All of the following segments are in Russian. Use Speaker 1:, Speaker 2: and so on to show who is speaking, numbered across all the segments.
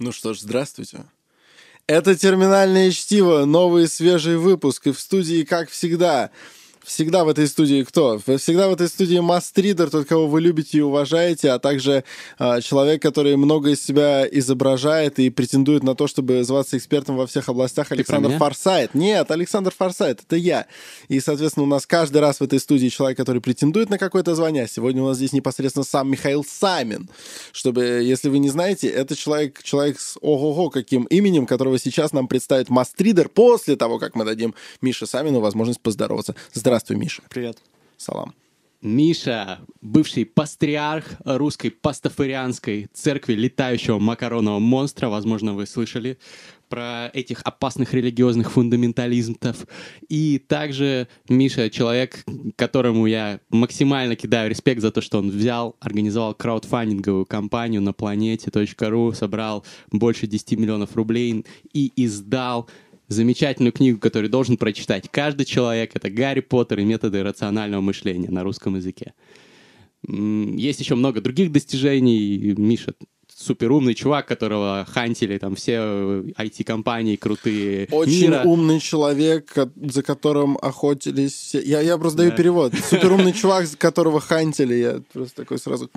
Speaker 1: Ну что ж, здравствуйте. Это «Терминальное чтиво», новый свежий выпуск, и в студии, как всегда, всегда в этой студии кто? Всегда в этой студии мастридер, тот, кого вы любите и уважаете, а также э, человек, который много из себя изображает и претендует на то, чтобы зваться экспертом во всех областях, Александр Форсайт. Нет, Александр Форсайт, это я. И, соответственно, у нас каждый раз в этой студии человек, который претендует на какое-то звание. Сегодня у нас здесь непосредственно сам Михаил Самин. Чтобы, если вы не знаете, это человек, человек с ого-го каким именем, которого сейчас нам представит мастридер после того, как мы дадим Мише Самину возможность поздороваться. Здравствуйте. Здравствуй, Миша.
Speaker 2: Привет.
Speaker 1: Салам.
Speaker 3: Миша, бывший патриарх русской пастафарианской церкви летающего макаронного монстра, возможно, вы слышали про этих опасных религиозных фундаменталистов. И также Миша человек, которому я максимально кидаю респект за то, что он взял, организовал краудфандинговую кампанию на планете.ру, собрал больше 10 миллионов рублей и издал замечательную книгу, которую должен прочитать каждый человек. Это «Гарри Поттер и методы рационального мышления» на русском языке. Есть еще много других достижений. Миша суперумный чувак, которого хантили там все IT-компании крутые
Speaker 1: Очень
Speaker 3: мира.
Speaker 1: умный человек, за которым охотились... Я, я просто даю да. перевод. Суперумный чувак, которого хантили. Я просто такой сразу...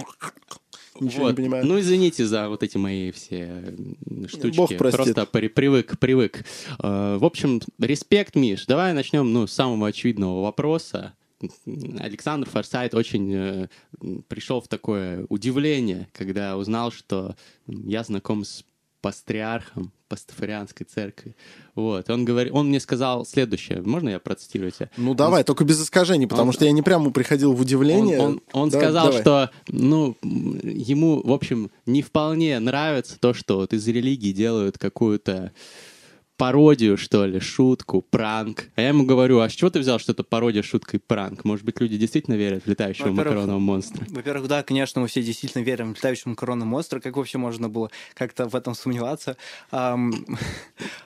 Speaker 1: Ничего
Speaker 3: вот.
Speaker 1: не понимаю.
Speaker 3: Ну, извините за вот эти мои все штучки.
Speaker 1: Бог простит.
Speaker 3: Просто при, привык, привык. Uh, в общем, респект, Миш. Давай начнем ну, с самого очевидного вопроса. Александр Форсайт очень э, пришел в такое удивление, когда узнал, что я знаком с пастриархом пастафарианской церкви. Вот. Он, говорит, он мне сказал следующее. Можно я процитирую тебя?
Speaker 1: Ну, давай,
Speaker 3: он...
Speaker 1: только без искажений, потому он... что я не прямо приходил в удивление.
Speaker 3: Он, он, он да, сказал, давай. что ну, ему, в общем, не вполне нравится то, что вот из религии делают какую-то пародию, что ли, шутку, пранк. А я ему говорю, а с чего ты взял, что это пародия, шутка и пранк? Может быть, люди действительно верят в летающего макаронного монстра?
Speaker 2: Во-первых, да, конечно, мы все действительно верим в летающего макаронного монстра. Как вообще можно было как-то в этом сомневаться? Um,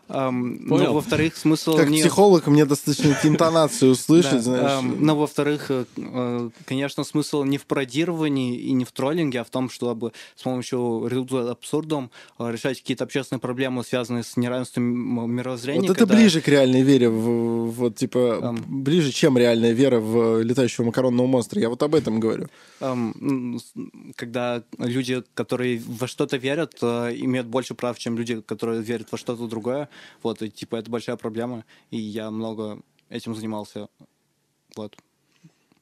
Speaker 2: ну, во-вторых, смысл...
Speaker 1: Как
Speaker 2: не...
Speaker 1: психолог мне достаточно интонацию услышать, знаешь.
Speaker 2: Но, во-вторых, э, конечно, смысл не в пародировании и не в троллинге, а в том, чтобы с помощью абсурдом э, решать какие-то общественные проблемы, связанные с неравенством мировоззрения.
Speaker 1: Вот это ближе к реальной вере, в, вот типа um, ближе, чем реальная вера в летающего макаронного монстра. Я вот об этом говорю.
Speaker 2: Um, когда люди, которые во что-то верят, uh, имеют больше прав, чем люди, которые верят во что-то другое. Вот, и, типа это большая проблема, и я много этим занимался. Вот.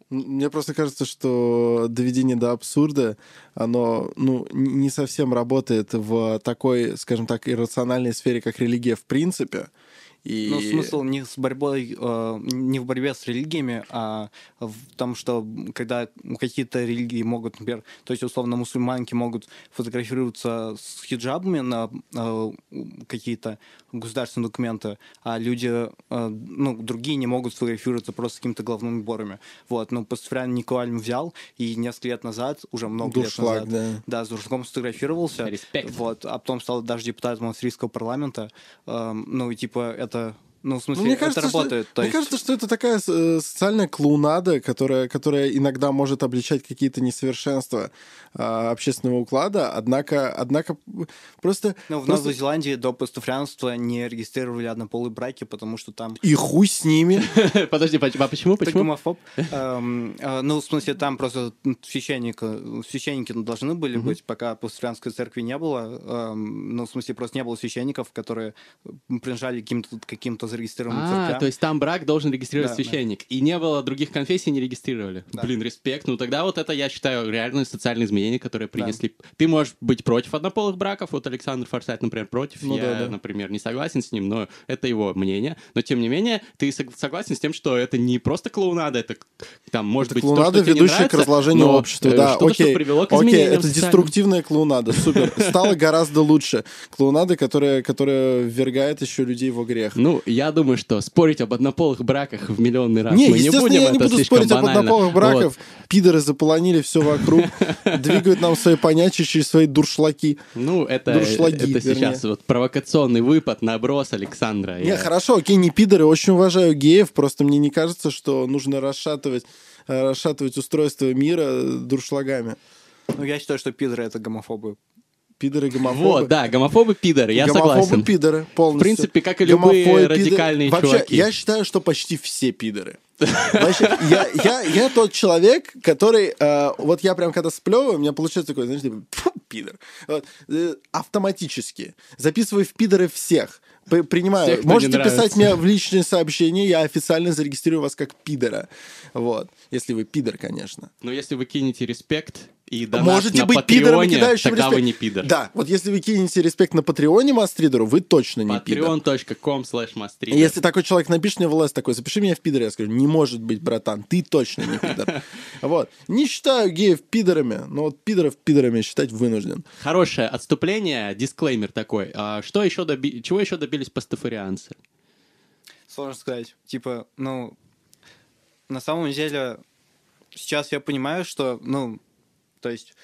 Speaker 1: Мне просто кажется, что доведение до абсурда, оно ну, не совсем работает в такой, скажем так, иррациональной сфере, как религия в принципе.
Speaker 2: И... Но смысл не, с борьбой, э, не в борьбе с религиями, а в том, что когда какие-то религии могут, например, то есть условно мусульманки могут фотографироваться с хиджабами на э, какие-то государственные документы, а люди, э, ну, другие не могут фотографироваться просто с какими-то головными уборами. Вот, ну, Пастуфрян Николай взял, и несколько лет назад, уже много
Speaker 1: Дуршлаг,
Speaker 2: лет назад,
Speaker 1: да.
Speaker 2: да, с Дуршлагом сфотографировался.
Speaker 3: Респект.
Speaker 2: Вот, а потом стал даже депутатом австрийского парламента. Э, ну, и типа, это это ну, в смысле,
Speaker 1: ну, мне кажется,
Speaker 2: это работает.
Speaker 1: Что, мне
Speaker 2: есть...
Speaker 1: кажется, что это такая э, социальная клоунада, которая, которая иногда может обличать какие-то несовершенства э, общественного уклада, однако, однако просто...
Speaker 2: Ну, в
Speaker 1: просто...
Speaker 2: Новой Зеландии до пастуфрянства не регистрировали однополые браки, потому что там...
Speaker 1: И хуй с ними.
Speaker 3: Подожди, а почему?
Speaker 2: Ты гомофоб. Эм, э, ну, в смысле, там просто священники должны были быть, пока пастуфрянской церкви не было. Эм, ну, в смысле, просто не было священников, которые принадлежали каким-то зарегистрированы
Speaker 3: а,
Speaker 2: церквям.
Speaker 3: то есть там брак должен регистрировать да, священник. Да. И не было других конфессий, не регистрировали.
Speaker 2: Да.
Speaker 3: Блин, респект. Ну тогда вот это, я считаю, реальные социальные изменения, которые принесли. Да. Ты можешь быть против однополых браков, вот Александр Форсайт, например, против. Ну, я, да, да. например, не согласен с ним, но это его мнение. Но тем не менее, ты согласен с тем, что это не просто клоунада, это там может
Speaker 1: это
Speaker 3: быть
Speaker 1: клоунада,
Speaker 3: то, что
Speaker 1: ведущая
Speaker 3: нравится,
Speaker 1: к разложению общества. Да,
Speaker 3: что
Speaker 1: окей,
Speaker 3: привело к
Speaker 1: окей, это деструктивная клоунада, супер. Стало гораздо лучше. Клоунада, которая, которая ввергает еще людей во грех.
Speaker 3: Ну, я думаю, что спорить об однополых браках в миллионный раз.
Speaker 1: Не,
Speaker 3: Мы не будем,
Speaker 1: я не буду спорить
Speaker 3: банально.
Speaker 1: об однополых браках. Вот. Пидоры заполонили все вокруг, двигают нам свои понятия через свои дуршлаки.
Speaker 3: Ну, это, Дуршлаги, это сейчас вот провокационный выпад, наброс Александра.
Speaker 1: Не, я... хорошо, окей, не пидоры, очень уважаю геев, просто мне не кажется, что нужно расшатывать, э, расшатывать устройство мира дуршлагами.
Speaker 2: Ну, я считаю, что пидоры — это гомофобы.
Speaker 1: Пидоры, гомофобы.
Speaker 3: Вот, да, гомофобы, пидоры, я
Speaker 1: гомофобы,
Speaker 3: согласен.
Speaker 1: пидоры, полностью.
Speaker 3: В принципе, как и любые
Speaker 1: Гомофобы,
Speaker 3: радикальные
Speaker 1: Вообще,
Speaker 3: чуваки.
Speaker 1: я считаю, что почти все пидоры. Вообще, я, я, я тот человек, который... э, вот я прям когда сплевываю, у меня получается такой, знаешь, типа, «Фу, пидор. Вот, э, автоматически. Записываю в пидоры всех. Принимаю.
Speaker 3: Всех,
Speaker 1: Можете писать мне в личные сообщения, я официально зарегистрирую вас как пидора. Вот. Если вы пидор, конечно.
Speaker 3: Но если вы кинете респект и донат
Speaker 1: Можете
Speaker 3: на
Speaker 1: быть пидором и
Speaker 3: Патреоне,
Speaker 1: кидающим
Speaker 3: тогда
Speaker 1: респект.
Speaker 3: вы не пидор.
Speaker 1: Да, вот если вы кинете респект на Патреоне Мастридеру, вы точно не пидор.
Speaker 3: Patreon.com slash.
Speaker 1: Если такой человек напишет мне в ЛС такой, запиши меня в пидор, я скажу, не может быть, братан, ты точно не пидор. Вот. Не считаю геев пидорами, но вот пидоров пидорами считать вынужден.
Speaker 3: Хорошее отступление, дисклеймер такой. А что еще доби... Чего еще добились пастафарианцы?
Speaker 2: Сложно сказать. Типа, ну, на самом деле, сейчас я понимаю, что, ну, то есть,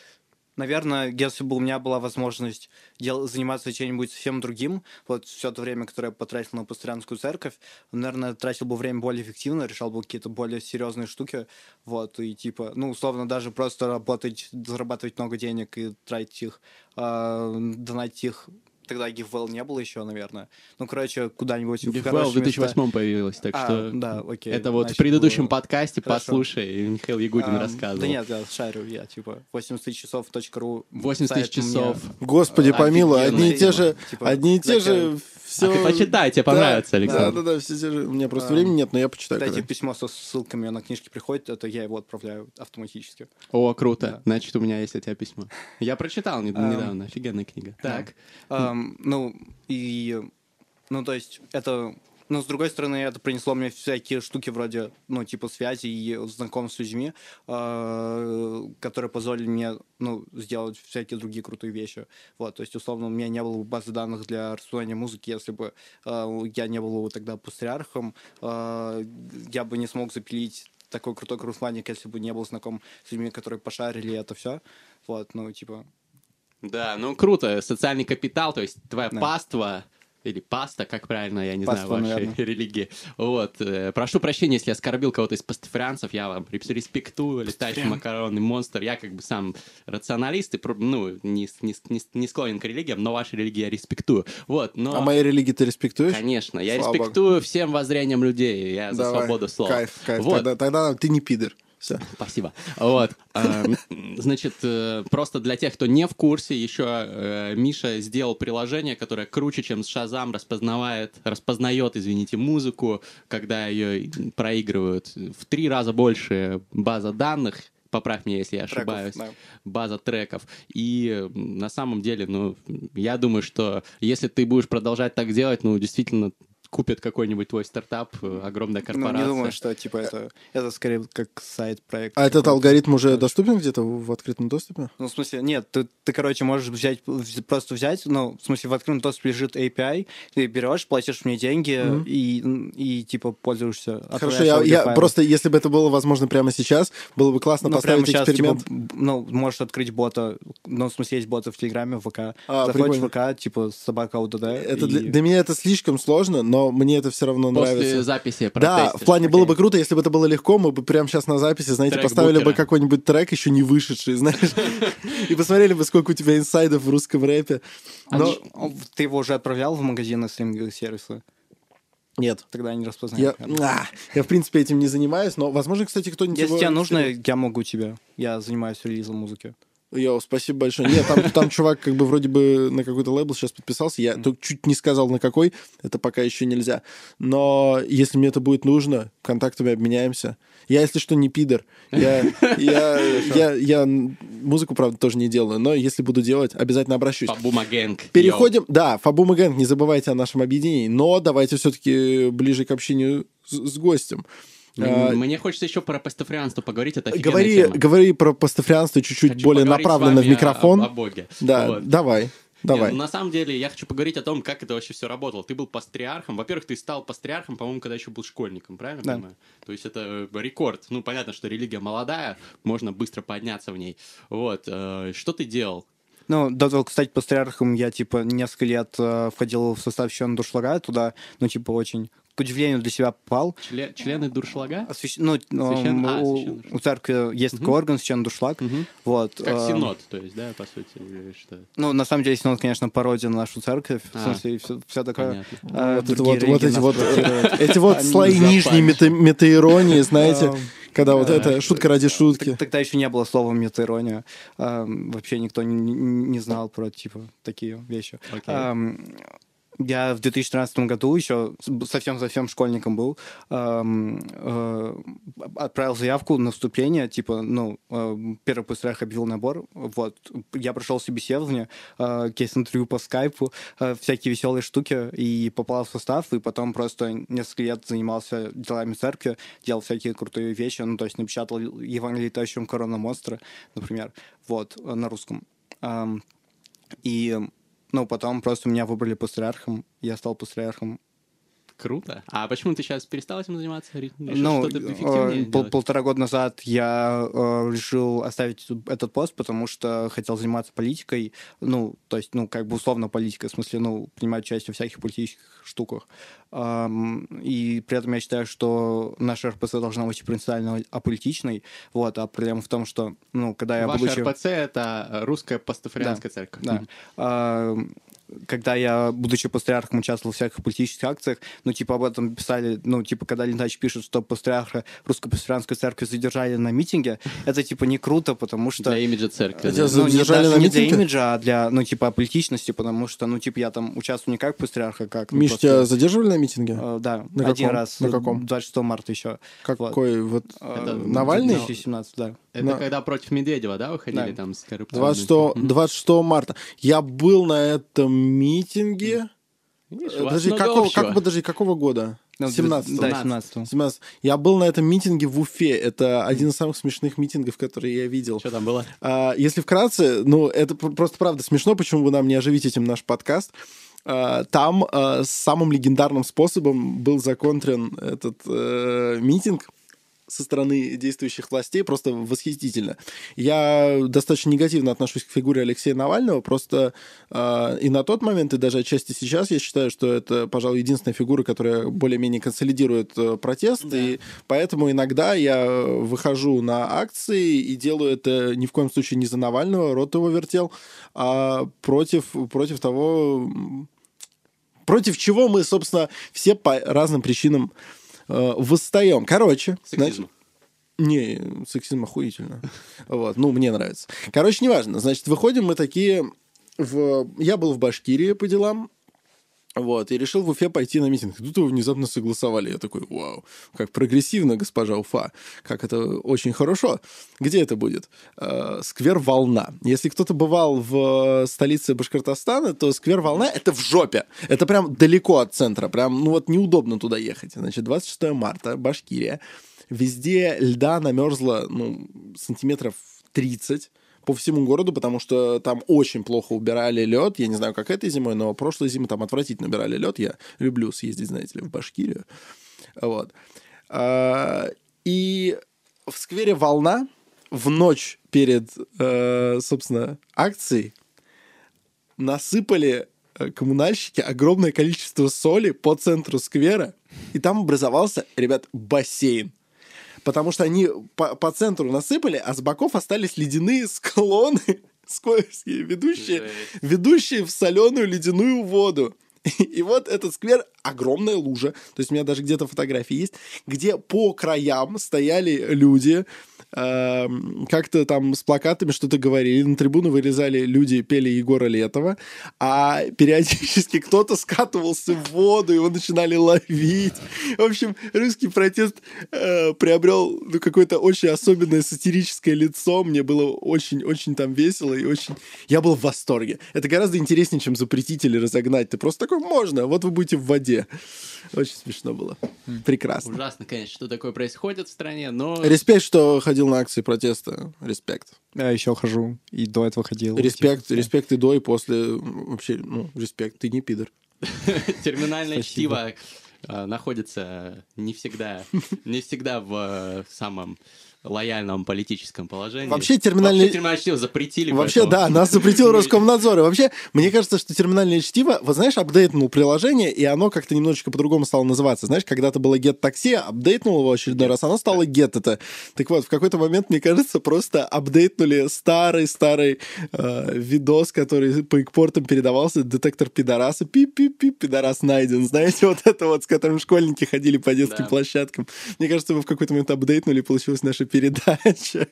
Speaker 2: наверное, если бы у меня была возможность дел- заниматься чем-нибудь совсем другим, вот все то время, которое я потратил на пастырянскую церковь, наверное, тратил бы время более эффективно, решал бы какие-то более серьезные штуки, вот, и типа, ну, условно, даже просто работать, зарабатывать много денег и тратить их, э, донатить их тогда GiveWell не было еще, наверное. Ну, короче, куда-нибудь в
Speaker 3: GiveWell в
Speaker 2: хорошие места.
Speaker 3: 2008 появилась, так
Speaker 2: А,
Speaker 3: что...
Speaker 2: да, окей.
Speaker 3: Это вот в предыдущем
Speaker 2: было-
Speaker 3: подкасте
Speaker 2: Хорошо.
Speaker 3: послушай, Михаил Ягудин
Speaker 2: Ам,
Speaker 3: рассказывал.
Speaker 2: Да нет, я шарю, я типа 80 тысяч часов .ру
Speaker 3: 80 тысяч
Speaker 2: сайт мне-
Speaker 3: часов.
Speaker 1: Господи, помилуй, одни и те же.
Speaker 2: Типа,
Speaker 1: одни и те же, все...
Speaker 3: А ты почитай, тебе понравится, Александр.
Speaker 1: Да, да, да, все же. У меня просто
Speaker 2: Ам,
Speaker 1: времени нет, но я почитаю.
Speaker 2: Кстати,
Speaker 1: когда.
Speaker 2: письмо со ссылками на книжки приходит, это я его отправляю автоматически.
Speaker 3: О, круто.
Speaker 2: Да.
Speaker 3: Значит, у меня есть от тебя письмо. Я прочитал недавно. Офигенная книга. Так.
Speaker 2: Ну, и... Ну, то есть, это... Но, с другой стороны, это принесло мне всякие штуки вроде, ну, типа связи и знакомств с людьми, а, которые позволили мне, ну, сделать всякие другие крутые вещи. Вот, то есть, условно, у меня не было бы базы данных для распознавания музыки, если бы а, я не был бы тогда патриархом, а, я бы не смог запилить такой крутой крузлайник, если бы не был знаком с людьми, которые пошарили это все. Вот, ну, типа,
Speaker 3: Да, ну круто. Социальный капитал, то есть твоя
Speaker 2: Да.
Speaker 3: паства или паста, как правильно, я не
Speaker 2: Паства,
Speaker 3: знаю, вашей
Speaker 2: наверное.
Speaker 3: религии. Вот. э, Прошу прощения, если я оскорбил кого-то из пастафарианцев, я вам респектую, летающий макаронный монстр. Я как бы сам рационалист и, ну, не, не, не, склонен к религиям, но ваши религии я респектую. Вот, но...
Speaker 1: А моей религии ты респектуешь?
Speaker 3: Конечно, я
Speaker 1: Слава
Speaker 3: респектую всем воззрениям людей, я за
Speaker 1: Давай.
Speaker 3: свободу слова.
Speaker 1: Кайф, кайф.
Speaker 3: Вот.
Speaker 1: Тогда, тогда ты не пидор. Все.
Speaker 3: Спасибо. Вот. Эм, Значит, э, просто для тех, кто не в курсе, еще э, Миша сделал приложение, которое круче, чем Шазам распознавает, распознает, извините, музыку, когда ее проигрывают. В три раза больше база данных, поправь меня, если я
Speaker 2: треков,
Speaker 3: ошибаюсь,
Speaker 2: да.
Speaker 3: база треков. И на самом деле, ну, я думаю, что если ты будешь продолжать так делать, ну, действительно, купит какой-нибудь твой стартап, э, огромная
Speaker 2: Ну,
Speaker 3: корпорация.
Speaker 2: не думаю, что типа это, это скорее как сайт-проект.
Speaker 1: А этот алгоритм уже доступен где-то в открытом доступе?
Speaker 2: Ну, в смысле, нет, ты, ты, короче, можешь взять, вз- просто взять, ну, в смысле, в открытом доступе лежит API, ты берешь, платишь мне деньги
Speaker 1: Мгм.
Speaker 2: и, и, типа, пользуешься.
Speaker 1: Хорошо, я, я просто, если бы это было возможно прямо сейчас, было бы классно
Speaker 2: Ну,
Speaker 1: поставить
Speaker 2: прямо сейчас,
Speaker 1: эксперимент.
Speaker 2: типа, ну, можешь открыть бота, ну, в смысле, есть боты в Телеграме, в ВК.
Speaker 1: А,
Speaker 2: Заходишь
Speaker 1: прикольно.
Speaker 2: в ВК, типа, собака УДД.
Speaker 1: Это
Speaker 2: и-
Speaker 1: для, для меня это слишком сложно, но мне это все равно
Speaker 3: После
Speaker 1: нравится.
Speaker 3: записи
Speaker 1: Да,
Speaker 3: протестишь.
Speaker 1: в плане было бы круто, если бы это было легко, мы бы прямо сейчас на записи, знаете,
Speaker 3: Трек
Speaker 1: поставили бы
Speaker 3: Букера.
Speaker 1: какой-нибудь трек, еще не вышедший, знаешь, и посмотрели бы, сколько у тебя инсайдов в русском рэпе.
Speaker 2: А
Speaker 1: Но
Speaker 2: ты- Ты его уже отправлял в магазины стриминговых сервисы?
Speaker 1: нет.
Speaker 2: Тогда они распознают.
Speaker 1: Я, а, я, в принципе, этим не занимаюсь, но, возможно, кстати, кто-нибудь...
Speaker 2: Если
Speaker 1: его
Speaker 2: тебе нужно, я могу тебе. Я занимаюсь релизом музыки.
Speaker 1: Йоу, спасибо большое. Нет, там, там чувак как бы вроде бы на какой-то лейбл сейчас подписался. Я только чуть не сказал на какой, это пока еще нельзя. Но если мне это будет нужно, контактами обменяемся. Я, если что, не пидор. Я, я, я, я музыку, правда, тоже не делаю, но если буду делать, обязательно обращусь.
Speaker 3: Фабума Gang.
Speaker 1: Переходим, да, Фабума Gang, не забывайте о нашем объединении, но давайте все-таки ближе к общению с, с гостем. А,
Speaker 3: Мне хочется еще про пастафарианство поговорить, это
Speaker 1: Говори,
Speaker 3: тема.
Speaker 1: говори про пастафрианство чуть-чуть
Speaker 3: Хочу
Speaker 1: более направленно в микрофон.
Speaker 3: О, о Боге.
Speaker 1: Да,
Speaker 3: Вот.
Speaker 1: давай, давай.
Speaker 3: Не, ну, на самом деле, я хочу поговорить о том, как это вообще все работало. Ты был пастриархом. Во-первых, ты стал пастриархом, по-моему, когда еще был школьником, правильно
Speaker 2: Да.
Speaker 3: понимаю? То есть это э, рекорд. Ну, понятно, что религия молодая, можно быстро подняться в ней. Вот. э, Что ты делал?
Speaker 2: Ну, до того, как стать патриархом, я, типа, несколько лет э, входил в состав еще Дуршлага, туда, ну, типа, очень к удивлению для себя попал.
Speaker 3: Чле- члены дуршлага?
Speaker 2: А свящ- Ну,
Speaker 3: Священ- а,
Speaker 2: у, у церкви есть такой орган, священный дуршлаг.
Speaker 3: Мгм.
Speaker 2: Вот.
Speaker 3: Как
Speaker 2: эм,
Speaker 3: синод, то есть, да, по сути, или что?
Speaker 2: Ну, на самом деле, синод, конечно, пародия на нашу церковь. В
Speaker 3: А.
Speaker 2: смысле, все, все такое.
Speaker 3: Понятно.
Speaker 2: А,
Speaker 1: Вот, вот, вот эти вот,
Speaker 2: провоцируют.
Speaker 1: эти вот слои нижней мета- метаиронии, знаете,
Speaker 2: Эм,
Speaker 1: когда вот
Speaker 3: да,
Speaker 1: это шутка ради шутки.
Speaker 2: Тогда еще не было слова метаирония. Эм, Вообще никто не знал про, типа, такие вещи. Я в 2013 году еще совсем-совсем школьником был, эм, э, отправил заявку на вступление, типа, ну, э, первый патриарх объявил набор, вот, я прошел собеседование, э, кейс-интервью по скайпу, э, всякие веселые штуки, и попал в состав, и потом просто несколько лет занимался делами церкви, делал всякие крутые вещи, ну, то есть напечатал Евангелие летающего корона монстра, например, вот, э, на русском. Эм, И, ну, потом просто меня выбрали патриархом, я стал патриархом.
Speaker 3: Круто. А почему ты сейчас перестал этим заниматься? Решил
Speaker 2: Ну,
Speaker 3: что-то
Speaker 2: э,
Speaker 3: эффективнее
Speaker 2: пол- полтора года назад я э, решил оставить этот пост, потому что хотел заниматься политикой, ну, то есть, ну, как бы условно политикой, в смысле, ну, принимать участие в всяких политических штуках. Ам, И при этом я считаю, что наша РПЦ должна быть принципиально аполитичной, вот, а проблема в том, что, ну, когда я,
Speaker 3: Ваша
Speaker 2: будучи...
Speaker 3: РПЦ — это русская пастафарианская церковь.
Speaker 2: Да. А, Когда я, будучи патриархом, участвовал в всяких политических акциях, ну, типа, об этом писали, ну, типа, когда Лентач пишет, что патриарха Русской патриарской церкви задержали на митинге, это, типа, не круто, потому что...
Speaker 3: Для имиджа церкви.
Speaker 1: Хотя
Speaker 3: да.
Speaker 2: Ну, не, даже
Speaker 1: на
Speaker 2: не для
Speaker 1: митинге?
Speaker 2: имиджа, а для, ну, типа, политичности, потому что, ну, типа, я там участвую не как патриарх, а как... ну,
Speaker 1: Миш,
Speaker 2: просто,
Speaker 1: тебя задерживали на митинге?
Speaker 2: э, Да,
Speaker 1: На
Speaker 2: один
Speaker 1: каком?
Speaker 2: раз.
Speaker 1: На
Speaker 2: э,
Speaker 1: каком?
Speaker 2: 26 марта еще.
Speaker 1: Какой вот
Speaker 3: Это
Speaker 1: Навальный?
Speaker 2: 2017, да.
Speaker 3: Это
Speaker 1: на-
Speaker 3: когда против Медведева, да, выходили
Speaker 2: Да.
Speaker 3: там с коррупционной...
Speaker 1: 26, 26 марта. Я был на этом митинге.
Speaker 3: Видишь, у вас
Speaker 1: Подожди, какого,
Speaker 3: общего.
Speaker 1: как, подожди, какого года?
Speaker 2: Ну,
Speaker 1: 17
Speaker 2: Да, 17
Speaker 1: 17. Я был на этом митинге в Уфе. Это один из самых смешных миттингов, которые я видел.
Speaker 3: Что там было?
Speaker 1: А, если вкратце, ну, это пр- просто правда смешно, почему вы нам не оживите этим наш подкаст. А, Там а, самым легендарным способом был законтрен этот э, митинг со стороны действующих властей просто восхитительно. Я достаточно негативно отношусь к фигуре Алексея Навального, просто э, и на тот момент, и даже отчасти сейчас я считаю, что это, пожалуй, единственная фигура, которая более-менее консолидирует э, протест, и поэтому иногда я выхожу на акции и делаю это ни в коем случае не за Навального, рот его вертел, а против, против того, против чего мы, собственно, все по разным причинам восстаем. Короче, значит,
Speaker 3: Сексизм.
Speaker 1: не, сексизм охуительно. Вот, ну, мне нравится. Короче, неважно. Значит, выходим мы такие в... Я был в Башкирии по делам, вот, и решил в Уфе пойти на митинг. Тут его внезапно согласовали. Я такой, вау, как прогрессивно, госпожа Уфа. Как это очень хорошо. Где это будет? Э, сквер Волна. Если кто-то бывал в столице Башкортостана, то сквер Волна — это в жопе. Это прям далеко от центра. Прям, ну вот неудобно туда ехать. Значит, 26 марта, Башкирия. Везде льда намерзло, ну, сантиметров 30 по всему городу, потому что там очень плохо убирали лед. Я не знаю, как этой зимой, но прошлой зимой там отвратительно убирали лед. Я люблю съездить, знаете ли, в Башкирию. Вот. А, И в сквере «Волна» в ночь перед, э, собственно, акцией насыпали э, коммунальщики огромное количество соли по центру сквера, и там образовался, ребят, бассейн. Потому что они по, по центру насыпали, а с боков остались ледяные склоны, скользкие, ведущие, ведущие в соленую ледяную воду. И вот этот сквер огромная лужа, то есть у меня даже где-то фотографии есть, где по краям стояли люди, эм, как-то там с плакатами что-то говорили, на трибуну вырезали люди, пели Егора Летова, а периодически кто-то скатывался в воду, его начинали ловить. В общем, русский протест э, приобрел ну, какое-то очень особенное сатирическое лицо, мне было очень-очень там весело и очень... Я был в восторге. Это гораздо интереснее, чем запретить или разогнать. Ты просто такой, можно, вот вы будете в воде. Очень смешно было. Прекрасно.
Speaker 3: Ужасно, конечно, что такое происходит в стране, но...
Speaker 1: Респект, что ходил на акции протеста. Респект.
Speaker 2: Я еще хожу, и до этого ходил.
Speaker 1: Респект,
Speaker 2: Типа,
Speaker 1: респект и до, и после. Вообще, ну, респект. Ты не пидор.
Speaker 3: Терминальное чтиво э, находится не всегда, не всегда в э, самом лояльном политическом положении.
Speaker 1: Вообще терминальное...
Speaker 3: Вообще терминальное чтиво запретили.
Speaker 1: Вообще,
Speaker 3: поэтому-
Speaker 1: да, нас запретил Роскомнадзор. И вообще, мне кажется, что терминальное чтиво, вот знаешь, апдейтнул приложение, и оно как-то немножечко по-другому стало называться. Знаешь, когда-то было Get Taxi, апдейтнул его очередной раз, оно стало Get это. Так вот, в какой-то момент, мне кажется, просто апдейтнули старый-старый э, видос, который по экпортам передавался, детектор пидораса, пип-пип-пип, пидорас найден. Знаете, вот это вот, с которым школьники ходили по детским
Speaker 3: Да.
Speaker 1: площадкам. Мне кажется, мы в какой-то момент апдейтнули, и получилась наша передача.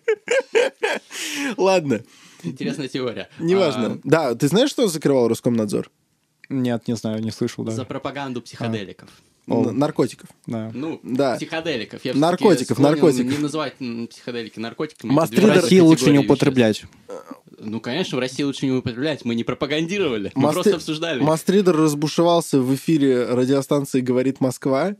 Speaker 1: Ладно,
Speaker 3: Интересная теория.
Speaker 1: неважно. Да, ты знаешь, что закрывал Роскомнадзор?
Speaker 2: Нет, не знаю, не слышал,
Speaker 3: А,
Speaker 2: да.
Speaker 3: За пропаганду психоделиков.
Speaker 2: О.
Speaker 1: Н- Наркотиков.
Speaker 2: Да.
Speaker 3: Ну,
Speaker 1: Да.
Speaker 3: психоделиков. Я
Speaker 1: Наркотиков, наркотиков.
Speaker 3: Не называть психоделики наркотиками.
Speaker 1: Мастридер-
Speaker 2: лучше не употреблять.
Speaker 3: Ну, конечно, в России лучше не употреблять. Мы не пропагандировали. Мы
Speaker 1: Масты-
Speaker 3: просто обсуждали.
Speaker 1: Мастридер разбушевался в эфире радиостанции «Говорит Москва»,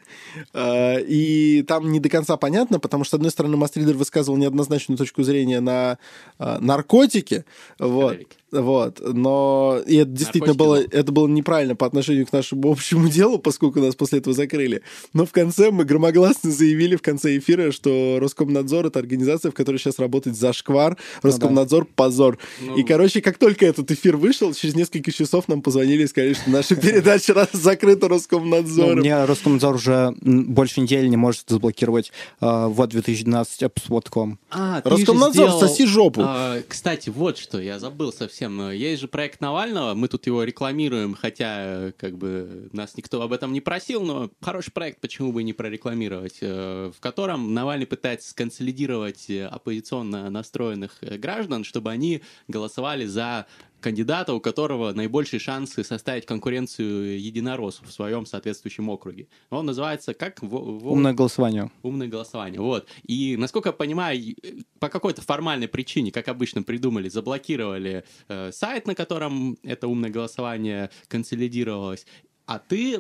Speaker 1: э, и там не до конца понятно, потому что, с одной стороны, Мастридер высказывал неоднозначную точку зрения на э, наркотики, вот,
Speaker 3: Психоделики.
Speaker 1: Вот, но и это действительно было, это было неправильно по отношению к нашему общему делу, поскольку нас после этого закрыли. Но в конце мы громогласно заявили в конце эфира, что Роскомнадзор — это организация, в которой сейчас работает зашквар, Роскомнадзор — позор.
Speaker 3: Ну.
Speaker 1: И, короче, как только этот эфир вышел, через несколько часов нам позвонили и сказали, что наша передача раз закрыта
Speaker 2: Ну,
Speaker 1: Роскомнадзором.
Speaker 2: мне Роскомнадзор уже больше недели не может заблокировать э, вот 2012 apps.com.
Speaker 3: А,
Speaker 1: Роскомнадзор,
Speaker 3: сделал-
Speaker 1: соси жопу.
Speaker 3: А, кстати, вот что, я забыл совсем. Есть же проект Навального, мы тут его рекламируем, хотя э, как бы нас никто об этом не просил, но хороший проект, почему бы и не прорекламировать, э, в котором Навальный пытается сконсолидировать э, оппозиционно настроенных э, граждан, чтобы они голосовали за кандидата, у которого наибольшие шансы составить конкуренцию единороссу в своем соответствующем округе. Он называется как? Во- во-
Speaker 2: Умное голосование.
Speaker 3: Умное голосование, вот. И, насколько я понимаю, и- по какой-то формальной причине, как обычно придумали, заблокировали э, сайт, на котором это умное голосование консолидировалось, а ты э,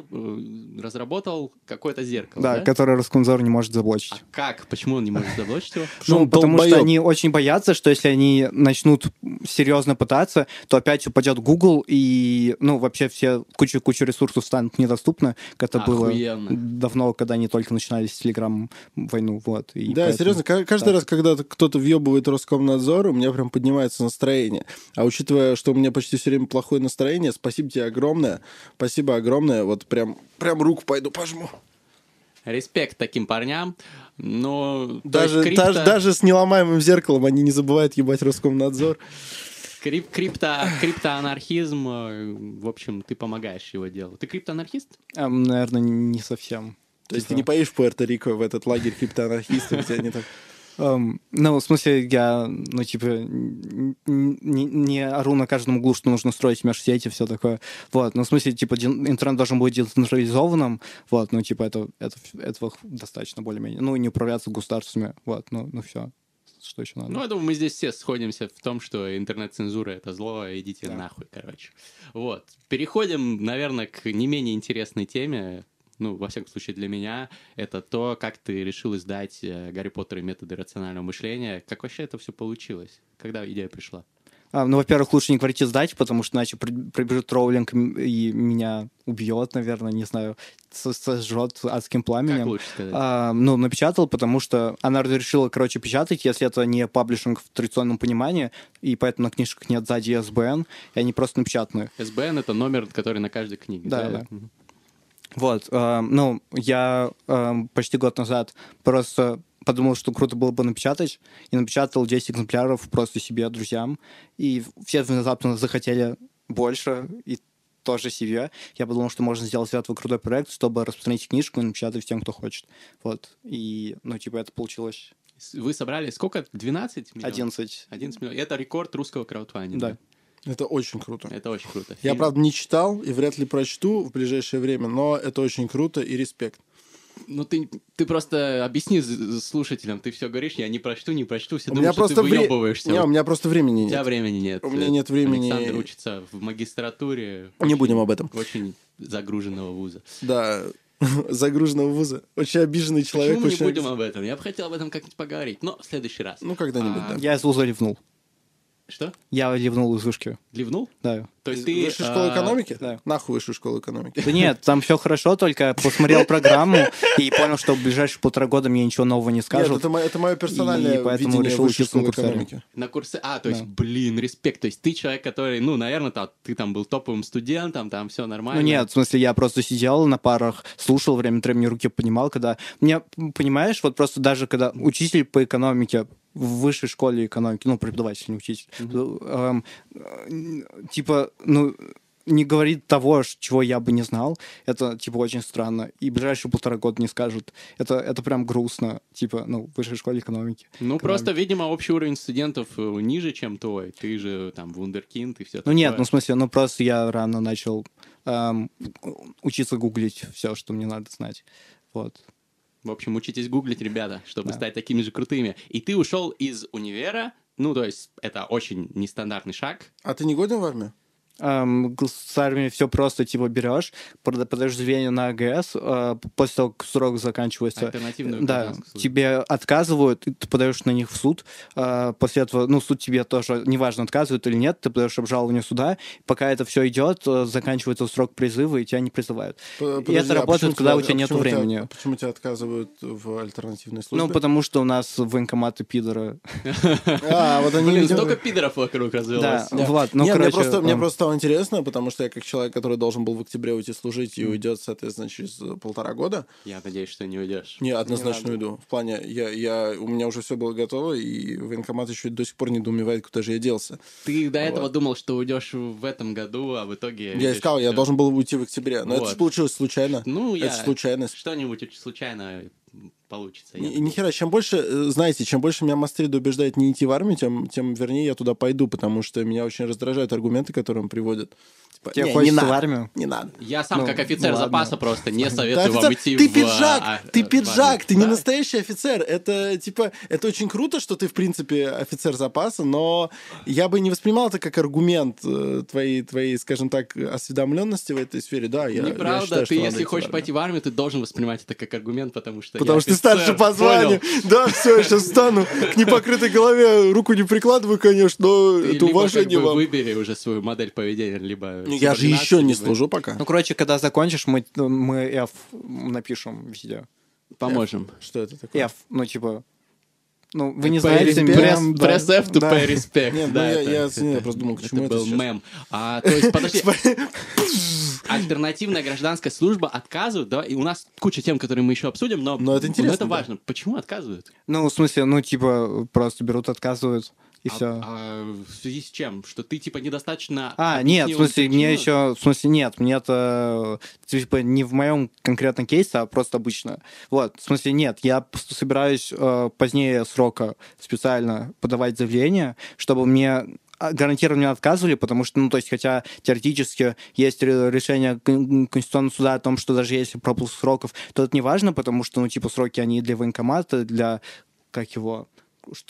Speaker 3: разработал какое-то зеркало,
Speaker 2: Да,
Speaker 3: да?
Speaker 2: которое Роскомнадзор не может заблочить.
Speaker 3: А как? Почему он не может заблочить его?
Speaker 2: Ну, потому что они очень боятся, что если они начнут серьезно пытаться, то опять упадет Google, и, ну, вообще все куча-куча ресурсов станут недоступны, как это было давно, когда они только начинали с Telegram войну, вот.
Speaker 1: Да, серьезно, ка- каждый раз, когда кто-то въебывает Роскомнадзор, у меня прям поднимается настроение. А учитывая, что у меня почти все время плохое настроение, спасибо тебе огромное. Спасибо огромное. Вот прям, прям руку пойду пожму.
Speaker 3: Респект таким парням, но...
Speaker 1: Даже,
Speaker 3: крипто-
Speaker 1: даже, даже с неломаемым зеркалом они не забывают ебать Роскомнадзор.
Speaker 3: крип- крипто, криптоанархизм, э, в общем, ты помогаешь его делу. Ты криптоанархист?
Speaker 2: Эм, наверное, не совсем.
Speaker 1: То есть
Speaker 2: Типа,
Speaker 1: ты не поедешь в Пуэрто-Рико в этот лагерь криптоанархистов, где они так...
Speaker 2: эм, ну, в смысле, я, ну, типа, не, не ору на каждом углу, что нужно строить межсети, все такое. Вот, ну, в смысле, типа, интернет должен быть децентрализованным, вот, ну, типа, это, это, этого достаточно более-менее. Ну, и не управляться государствами, вот, ну, ну, все. Что еще надо?
Speaker 3: Ну, я думаю, мы здесь все сходимся в том, что интернет-цензура — это зло, идите
Speaker 2: Да.
Speaker 3: нахуй, короче. Вот. Переходим, наверное, к не менее интересной теме, ну, во всяком случае, для меня, это то, как ты решил издать э, «Гарри Поттер и методы рационального мышления». Как вообще это все получилось? Когда идея пришла?
Speaker 2: А, ну, во-первых, лучше не говорить издать, потому что иначе Роулинг м- и меня убьет, наверное, не знаю, со- сожжет адским
Speaker 3: Как
Speaker 2: пламенем.
Speaker 3: лучше сказать?
Speaker 2: А, ну, напечатал, потому что она решила, короче, печатать, если это не паблишинг в традиционном понимании, и поэтому на книжках нет сзади СБН, и они просто напечатаны.
Speaker 3: СБН — это номер, который на каждой книге.
Speaker 2: Да, да.
Speaker 3: Мгм.
Speaker 2: Вот, э, ну, я э, почти год назад просто подумал, что круто было бы напечатать, и напечатал 10 экземпляров просто себе, друзьям, и все внезапно захотели больше, и тоже себе. Я подумал, что можно сделать из этого крутой проект, чтобы распространить книжку и напечатать всем, кто хочет. Вот, и, ну, типа, это получилось
Speaker 3: Вы собрали сколько? 12 миллионов?
Speaker 2: 11.
Speaker 3: 11 миллионов. Это рекорд русского краудфандинга.
Speaker 2: Да.
Speaker 1: Это очень круто.
Speaker 3: Это очень круто.
Speaker 1: Я,
Speaker 3: Фильм-
Speaker 1: правда, не читал и вряд ли прочту в ближайшее время, но это очень круто и респект.
Speaker 3: Ну, ты, ты просто объясни слушателям, ты все говоришь, я не прочту, не прочту, все
Speaker 1: У
Speaker 3: думают,
Speaker 1: меня
Speaker 3: что
Speaker 1: просто
Speaker 3: ты
Speaker 1: вре-
Speaker 3: выебываешься.
Speaker 1: Не, у меня просто времени
Speaker 3: У тебя
Speaker 1: нет.
Speaker 3: времени нет.
Speaker 1: У меня нет времени.
Speaker 3: Александр учится в магистратуре.
Speaker 1: Не
Speaker 3: очень-
Speaker 1: будем об этом.
Speaker 3: Очень загруженного вуза.
Speaker 1: Да, загруженного вуза. Очень обиженный человек.
Speaker 3: Почему мы не
Speaker 1: очень
Speaker 3: будем об этом? Я бы хотел об этом как-нибудь поговорить, но в следующий раз.
Speaker 1: Ну, когда-нибудь,
Speaker 3: А,
Speaker 1: да.
Speaker 2: Я из вуза ревнул.
Speaker 3: Что?
Speaker 2: Я ливнул из вышки.
Speaker 3: Ливнул?
Speaker 2: Да.
Speaker 3: То есть ты...
Speaker 1: Высшая школа экономики?
Speaker 2: да.
Speaker 1: Нахуй высшую школу экономики.
Speaker 2: Да нет, там все хорошо, только посмотрел программу и понял, что в ближайшие полтора года мне ничего нового не
Speaker 1: Нет,
Speaker 2: скажут.
Speaker 1: это, мо- это мое персональное
Speaker 2: И поэтому решил учиться на курсере.
Speaker 1: экономики.
Speaker 3: На курсе... А, то есть,
Speaker 2: Да.
Speaker 3: блин, респект. То есть ты человек, который, ну, наверное, там, ты там был топовым студентом, там все нормально.
Speaker 2: Ну нет, в смысле, я просто сидел на парах, слушал время от времени, руки поднимал, когда... Мне, понимаешь, вот просто даже когда учитель по экономике в высшей школе экономики, ну, преподаватель, не учитель, эм, э, типа, ну, не говорит того, чего я бы не знал, это, типа, очень странно. И ближайшие полтора года не скажут. Это, это прям грустно, типа, ну, в высшей школе экономики.
Speaker 3: Ну, просто, видимо, общий уровень студентов э, ниже, чем твой. Ты же там вундеркинд и все
Speaker 2: Ну нет, ну в смысле, ну просто я рано начал эм, учиться гуглить все, что мне надо знать. Вот.
Speaker 3: В общем, учитесь гуглить, ребята, чтобы
Speaker 2: Да.
Speaker 3: стать такими же крутыми. И ты ушел из универа, ну, то есть это очень нестандартный шаг.
Speaker 1: А ты не годен в армию?
Speaker 2: Эм, с армией все просто, типа, берешь, пода- подаешь заявление на АГС, э, после того, как срок заканчивается,
Speaker 3: Альтернативную
Speaker 2: да, тебе отказывают, и ты подаешь на них в суд, э, после этого, ну, суд тебе тоже, неважно, отказывает или нет, ты подаешь обжалование суда, пока это все идет, э, заканчивается срок призыва, и тебя не призывают.
Speaker 1: П-
Speaker 2: и
Speaker 1: подожди,
Speaker 2: это
Speaker 1: а
Speaker 2: работает,
Speaker 1: почему
Speaker 2: когда у
Speaker 1: тебя-
Speaker 2: тебя
Speaker 1: а
Speaker 2: нету
Speaker 1: почему тебя-
Speaker 2: времени.
Speaker 1: почему тебя отказывают в альтернативной службе?
Speaker 2: Ну, потому что у нас военкоматы пидоры.
Speaker 1: А, вот они...
Speaker 3: Блин, столько пидоров вокруг развелось.
Speaker 2: Да, Влад, ну,
Speaker 1: Нет,
Speaker 2: короче...
Speaker 1: мне
Speaker 2: эм,
Speaker 1: просто стало интересно, потому что я как человек, который должен был в октябре уйти служить и уйдет, соответственно, через э, полтора года,
Speaker 3: Я надеюсь, что не уйдешь.
Speaker 1: не, однозначно
Speaker 2: надо.
Speaker 1: уйду. В плане, я, я, у меня уже все было готово, и военкомат еще до сих пор недоумевает, куда же я делся.
Speaker 3: Ты до этого
Speaker 1: Вот.
Speaker 3: думал, что уйдешь в этом году, а в итоге...
Speaker 1: Я искал, я
Speaker 3: всё.
Speaker 1: должен был уйти в октябре, но это
Speaker 3: Вот.
Speaker 1: же получилось случайно.
Speaker 3: Ну, я...
Speaker 1: Это ж случайность.
Speaker 3: Что-нибудь случайно получится.
Speaker 1: Ни, ни хера, чем больше, э, знаете, чем больше меня Мастрид убеждает не идти в армию, тем, тем вернее я туда пойду, потому что меня очень раздражают аргументы, которые он приводит. Типа,
Speaker 2: Тебе
Speaker 1: «Не, не
Speaker 2: хочется в
Speaker 1: надо,
Speaker 2: армию?
Speaker 1: Не надо.
Speaker 3: Я сам,
Speaker 2: Ну,
Speaker 3: как офицер
Speaker 2: ну ладно.
Speaker 3: запаса, просто не
Speaker 1: Да,
Speaker 3: советую вам
Speaker 1: офицер,
Speaker 3: идти
Speaker 1: ты
Speaker 3: в...
Speaker 1: пиджак,
Speaker 3: а,
Speaker 1: ты
Speaker 3: в
Speaker 1: пиджак, ты не
Speaker 3: Да.
Speaker 1: настоящий офицер. Это типа, это очень круто, что ты в принципе офицер запаса, но я бы не воспринимал это как аргумент э, твоей, твоей, скажем так, осведомленности в этой сфере. Да, я, я
Speaker 3: Неправда,
Speaker 1: считаю, что
Speaker 3: ты если
Speaker 1: в
Speaker 3: хочешь пойти в армию, ты должен воспринимать это как аргумент, потому что
Speaker 1: Потому
Speaker 3: я
Speaker 1: что ты старше по званию. Да, все, я сейчас встану к непокрытой голове, руку не прикладываю, конечно, но
Speaker 3: Ты
Speaker 1: это
Speaker 3: либо
Speaker 1: уважение
Speaker 3: как бы
Speaker 1: вам.
Speaker 3: выбери уже свою модель поведения, либо...
Speaker 1: Ну, Я же еще не
Speaker 3: либо-
Speaker 1: служу пока.
Speaker 2: Ну, короче, когда закончишь, мы, мы F напишем везде.
Speaker 3: Поможем.
Speaker 1: Что это такое?
Speaker 2: F, ну, типа... Ну, вы не
Speaker 3: Pay
Speaker 2: знаете... да.
Speaker 3: press F to pay respect.
Speaker 1: Нет, ну
Speaker 3: Да,
Speaker 1: я-
Speaker 3: это-
Speaker 1: я
Speaker 3: это-
Speaker 1: просто думал, к
Speaker 3: это
Speaker 1: чему это
Speaker 3: был мем. А, то есть, подожди, альтернативная гражданская служба отказывают, да, и у нас куча тем, которые мы еще обсудим, но,
Speaker 1: Но это интересно,
Speaker 3: это
Speaker 1: да.
Speaker 3: важно. Почему отказывают?
Speaker 2: Ну, в смысле, ну, типа, просто берут, отказывают, и
Speaker 3: А-
Speaker 2: все.
Speaker 3: а в связи с чем? Что ты, типа, недостаточно...
Speaker 2: А, нет, в смысле, мне еще, в смысле, нет, мне это, типа, не в моем конкретном кейсе, а просто обычно. Вот, в смысле, нет, я собираюсь э, позднее срока специально подавать заявление, чтобы мне а, гарантированно отказывали, потому что, ну, то есть, хотя теоретически есть ре- решение Кон- Конституционного суда о том, что даже если пропуск сроков, то это не важно, потому что, ну, типа, сроки, они для военкомата, для, как его,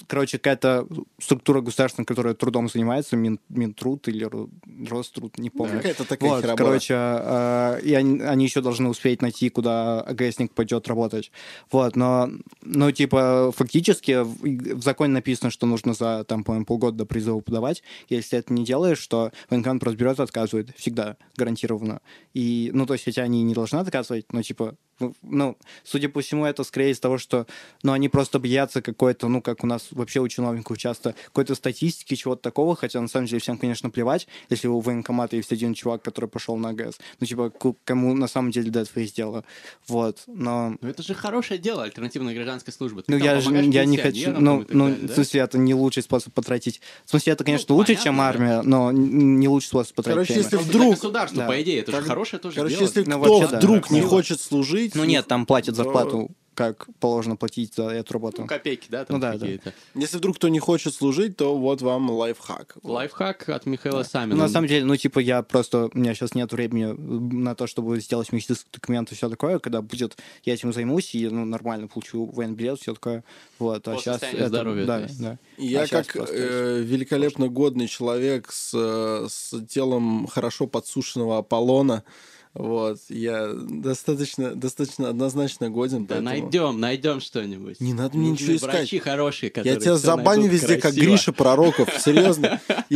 Speaker 2: короче, какая-то структура государственная, которая трудом занимается, Мин, Минтруд или Ро- Роструд, не помню.
Speaker 1: Какая-то такая
Speaker 2: Вот,
Speaker 1: херобора.
Speaker 2: короче, э, и они, они еще должны успеть найти, куда АГСник пойдет работать. Вот, но, ну, типа, фактически в, в законе написано, что нужно за, там, по-моему, полгода до призыва подавать. Если это не делаешь, то военкомат просто берет и отказывает. Всегда, гарантированно. И, ну, то есть, хотя они не должны отказывать, но, типа, ну, ну, судя по всему, это скорее из того, что, ну, они просто боятся какой-то, ну, как у нас вообще у чиновников часто, какой-то статистики, чего-то такого, хотя на самом деле всем, конечно, плевать, если у военкомата есть один чувак, который пошел на АГС. Ну, типа, кому на самом деле до этого есть дело. Вот, но...
Speaker 3: Ну, это же хорошее дело, альтернативная гражданская служба. Ты
Speaker 2: Ну, я, же, я не хочу... Ну,
Speaker 3: так
Speaker 2: ну
Speaker 3: далее, да?
Speaker 2: в смысле, это не лучший способ потратить... В смысле, это, конечно,
Speaker 3: Ну,
Speaker 2: лучше,
Speaker 3: понятно,
Speaker 2: чем
Speaker 3: да.
Speaker 2: армия, но н- не лучший способ потратить
Speaker 1: Короче,
Speaker 2: время.
Speaker 1: если вдруг-
Speaker 3: для государства,
Speaker 2: Да.
Speaker 3: по идее, это
Speaker 1: Как-
Speaker 3: же хорошее тоже
Speaker 1: Короче,
Speaker 3: дело.
Speaker 1: если
Speaker 2: Ну,
Speaker 1: кто
Speaker 2: вообще, да.
Speaker 1: вдруг не хочет служить...
Speaker 2: Ну, нет, там платят
Speaker 1: то-
Speaker 2: зарплату, как положено платить за эту работу.
Speaker 3: Ну, копейки, да, там
Speaker 2: Ну да, да.
Speaker 3: какие-то.
Speaker 1: Если вдруг кто не хочет служить, то вот вам лайфхак.
Speaker 3: Лайфхак от Михаила
Speaker 2: Ну,
Speaker 3: Самина.
Speaker 2: на самом деле, ну, типа, я просто... У меня сейчас нет времени на то, чтобы сделать медицинский документ и все такое. Когда будет, я этим займусь и, ну, нормально получу военбилет, все такое. Вот, а
Speaker 3: По
Speaker 2: сейчас...
Speaker 3: состоянию здоровья,
Speaker 2: да, да.
Speaker 1: Я
Speaker 2: А щас
Speaker 1: как
Speaker 2: просто
Speaker 1: э, великолепно годный человек с, э, с телом хорошо подсушенного Аполлона Вот, я достаточно, достаточно однозначно годен.
Speaker 3: Да
Speaker 1: поэтому-
Speaker 3: найдем, найдем что-нибудь.
Speaker 1: Не надо мне ничего искать.
Speaker 3: Врачи хорошие, которые
Speaker 1: Я тебя забаню везде, как
Speaker 3: красиво.
Speaker 1: Гриша Пророков. Серьезно.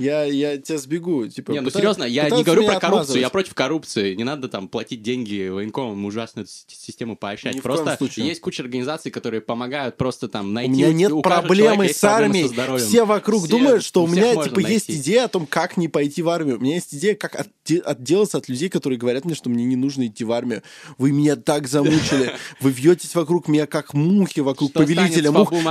Speaker 1: Я, я, тебя сбегу. Типа,
Speaker 3: Не, ну серьезно, я не говорю про коррупцию,
Speaker 1: отмазывать.
Speaker 3: я против коррупции. Не надо там платить деньги военкомам, ужасную систему поощрять.
Speaker 1: Ни
Speaker 3: Просто есть куча организаций, которые помогают просто там
Speaker 1: У
Speaker 3: найти...
Speaker 1: меня нет
Speaker 3: у
Speaker 1: проблемы
Speaker 3: есть
Speaker 1: с
Speaker 3: проблемы
Speaker 1: армией.
Speaker 3: со здоровьем.
Speaker 1: Все вокруг
Speaker 3: Все-
Speaker 1: думают, что у меня типа есть
Speaker 3: найти.
Speaker 1: идея о том, как не пойти в армию. У меня есть идея, как отде- отделаться от людей, которые говорят мне, что мне не нужно идти в армию. Вы меня так замучили. Вы вьетесь вокруг меня, как мухи, вокруг повелителя мух, вокруг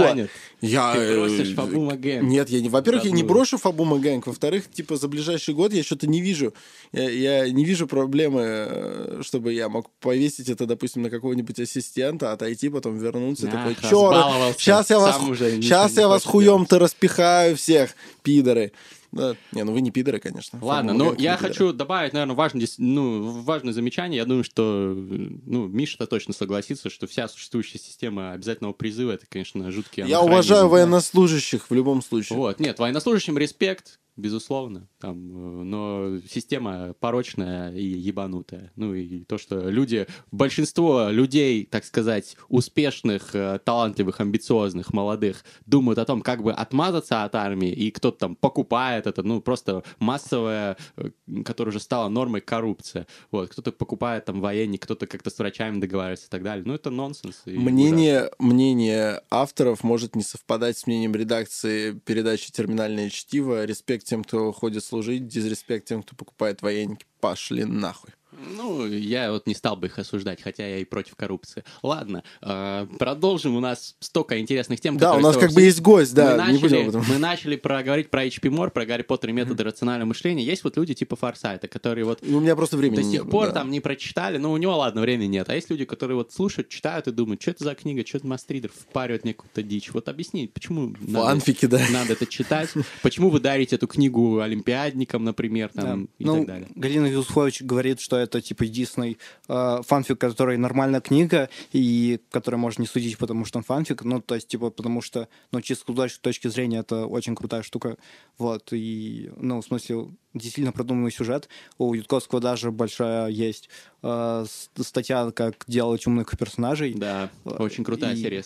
Speaker 3: Маген?
Speaker 1: Я...
Speaker 3: Ты
Speaker 1: э,
Speaker 3: бросишь Фабу Маген.
Speaker 1: Нет, я не. Во-первых, я не брошу Фабума Гэнг. Во-вторых, типа за ближайший год я что-то не вижу. Я, я не вижу проблемы, э, чтобы я мог повесить это, допустим, на какого-нибудь ассистента, отойти, потом вернуться.
Speaker 3: Ах,
Speaker 1: такой, черт, сейчас я вас, сейчас я вас хуем-то распихаю всех, пидоры. Да. Не, ну вы не пидоры, конечно.
Speaker 3: Ладно,
Speaker 1: не
Speaker 3: я хочу добавить, наверное, важное, ну, важное замечание. Я думаю, что ну, Миша-то точно согласится, что вся существующая система обязательного призыва это, конечно, жуткий
Speaker 1: Я уважаю военнослужащих в любом случае.
Speaker 3: Вот, нет, военнослужащим респект, безусловно, там, э, но система порочная и ебанутая. Ну и то, что люди, большинство людей, так сказать, успешных, э, талантливых, амбициозных, молодых, думают о том, как бы отмазаться от армии, и кто-то там покупает это, ну просто массовая, э, которая уже стала нормой, коррупция. Вот, кто-то покупает там военник, кто-то как-то с врачами договаривается и так далее. Ну это нонсенс. и ужасно.
Speaker 1: Мнение, мнение авторов может не совпадать с мнением редакции передачи «Терминальное чтиво». Респект тем, кто ходит служить, дизреспект тем, кто покупает военники. Пошли нахуй.
Speaker 3: Ну, я вот не стал бы их осуждать, хотя я и против коррупции. Ладно, э, продолжим. У нас столько интересных тем.
Speaker 1: Да, у нас как бы есть гость, да,
Speaker 3: мы
Speaker 1: не
Speaker 3: начали,
Speaker 1: будем об этом.
Speaker 3: Мы начали проговорить про HP More, про Гарри Поттер и методы рационального мышления. Есть вот люди типа Форсайта, которые вот
Speaker 1: У меня просто времени
Speaker 3: до сих
Speaker 1: было,
Speaker 3: пор
Speaker 1: да.
Speaker 3: там не прочитали, но у него, ладно, времени нет. А есть люди, которые вот слушают, читают и думают, что это за книга, что это Мастридер впаривает мне какую-то дичь. Вот объясни, почему надо,
Speaker 1: Фанфики, да.
Speaker 3: надо это читать, почему вы дарите эту книгу олимпиадникам, например, там,
Speaker 2: Да.
Speaker 3: и
Speaker 2: ну,
Speaker 3: так далее.
Speaker 2: Галина Юсуфович говорит, что это типа единственный э, фанфик, который нормальная книга, и который можно не судить, потому что он фанфик. Ну, то есть, типа, потому что, ну, чисто с точки зрения, это очень крутая штука. Вот, и, ну, в смысле, действительно продуманный сюжет. У Ютковского даже большая есть э, статья, как делать умных персонажей.
Speaker 3: Да,
Speaker 2: Э,
Speaker 3: очень крутая
Speaker 2: и-
Speaker 3: серия.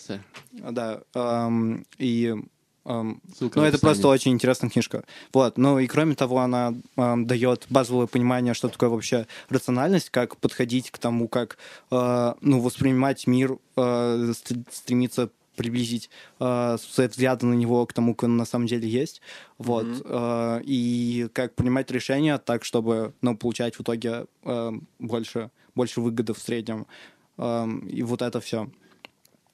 Speaker 2: Да, эм, и
Speaker 3: Ссылка
Speaker 2: ну, это просто очень интересная книжка. Вот. Ну и кроме того, она эм, дает базовое понимание, что такое вообще рациональность, как подходить к тому, как э, ну, воспринимать мир, э, ст- стремиться приблизить э, свои взгляды на него к тому, как он на самом деле есть. Вот. Э, и как принимать решения так, чтобы ну, получать в итоге э, больше, больше выгоды в среднем. Эм, и вот это все.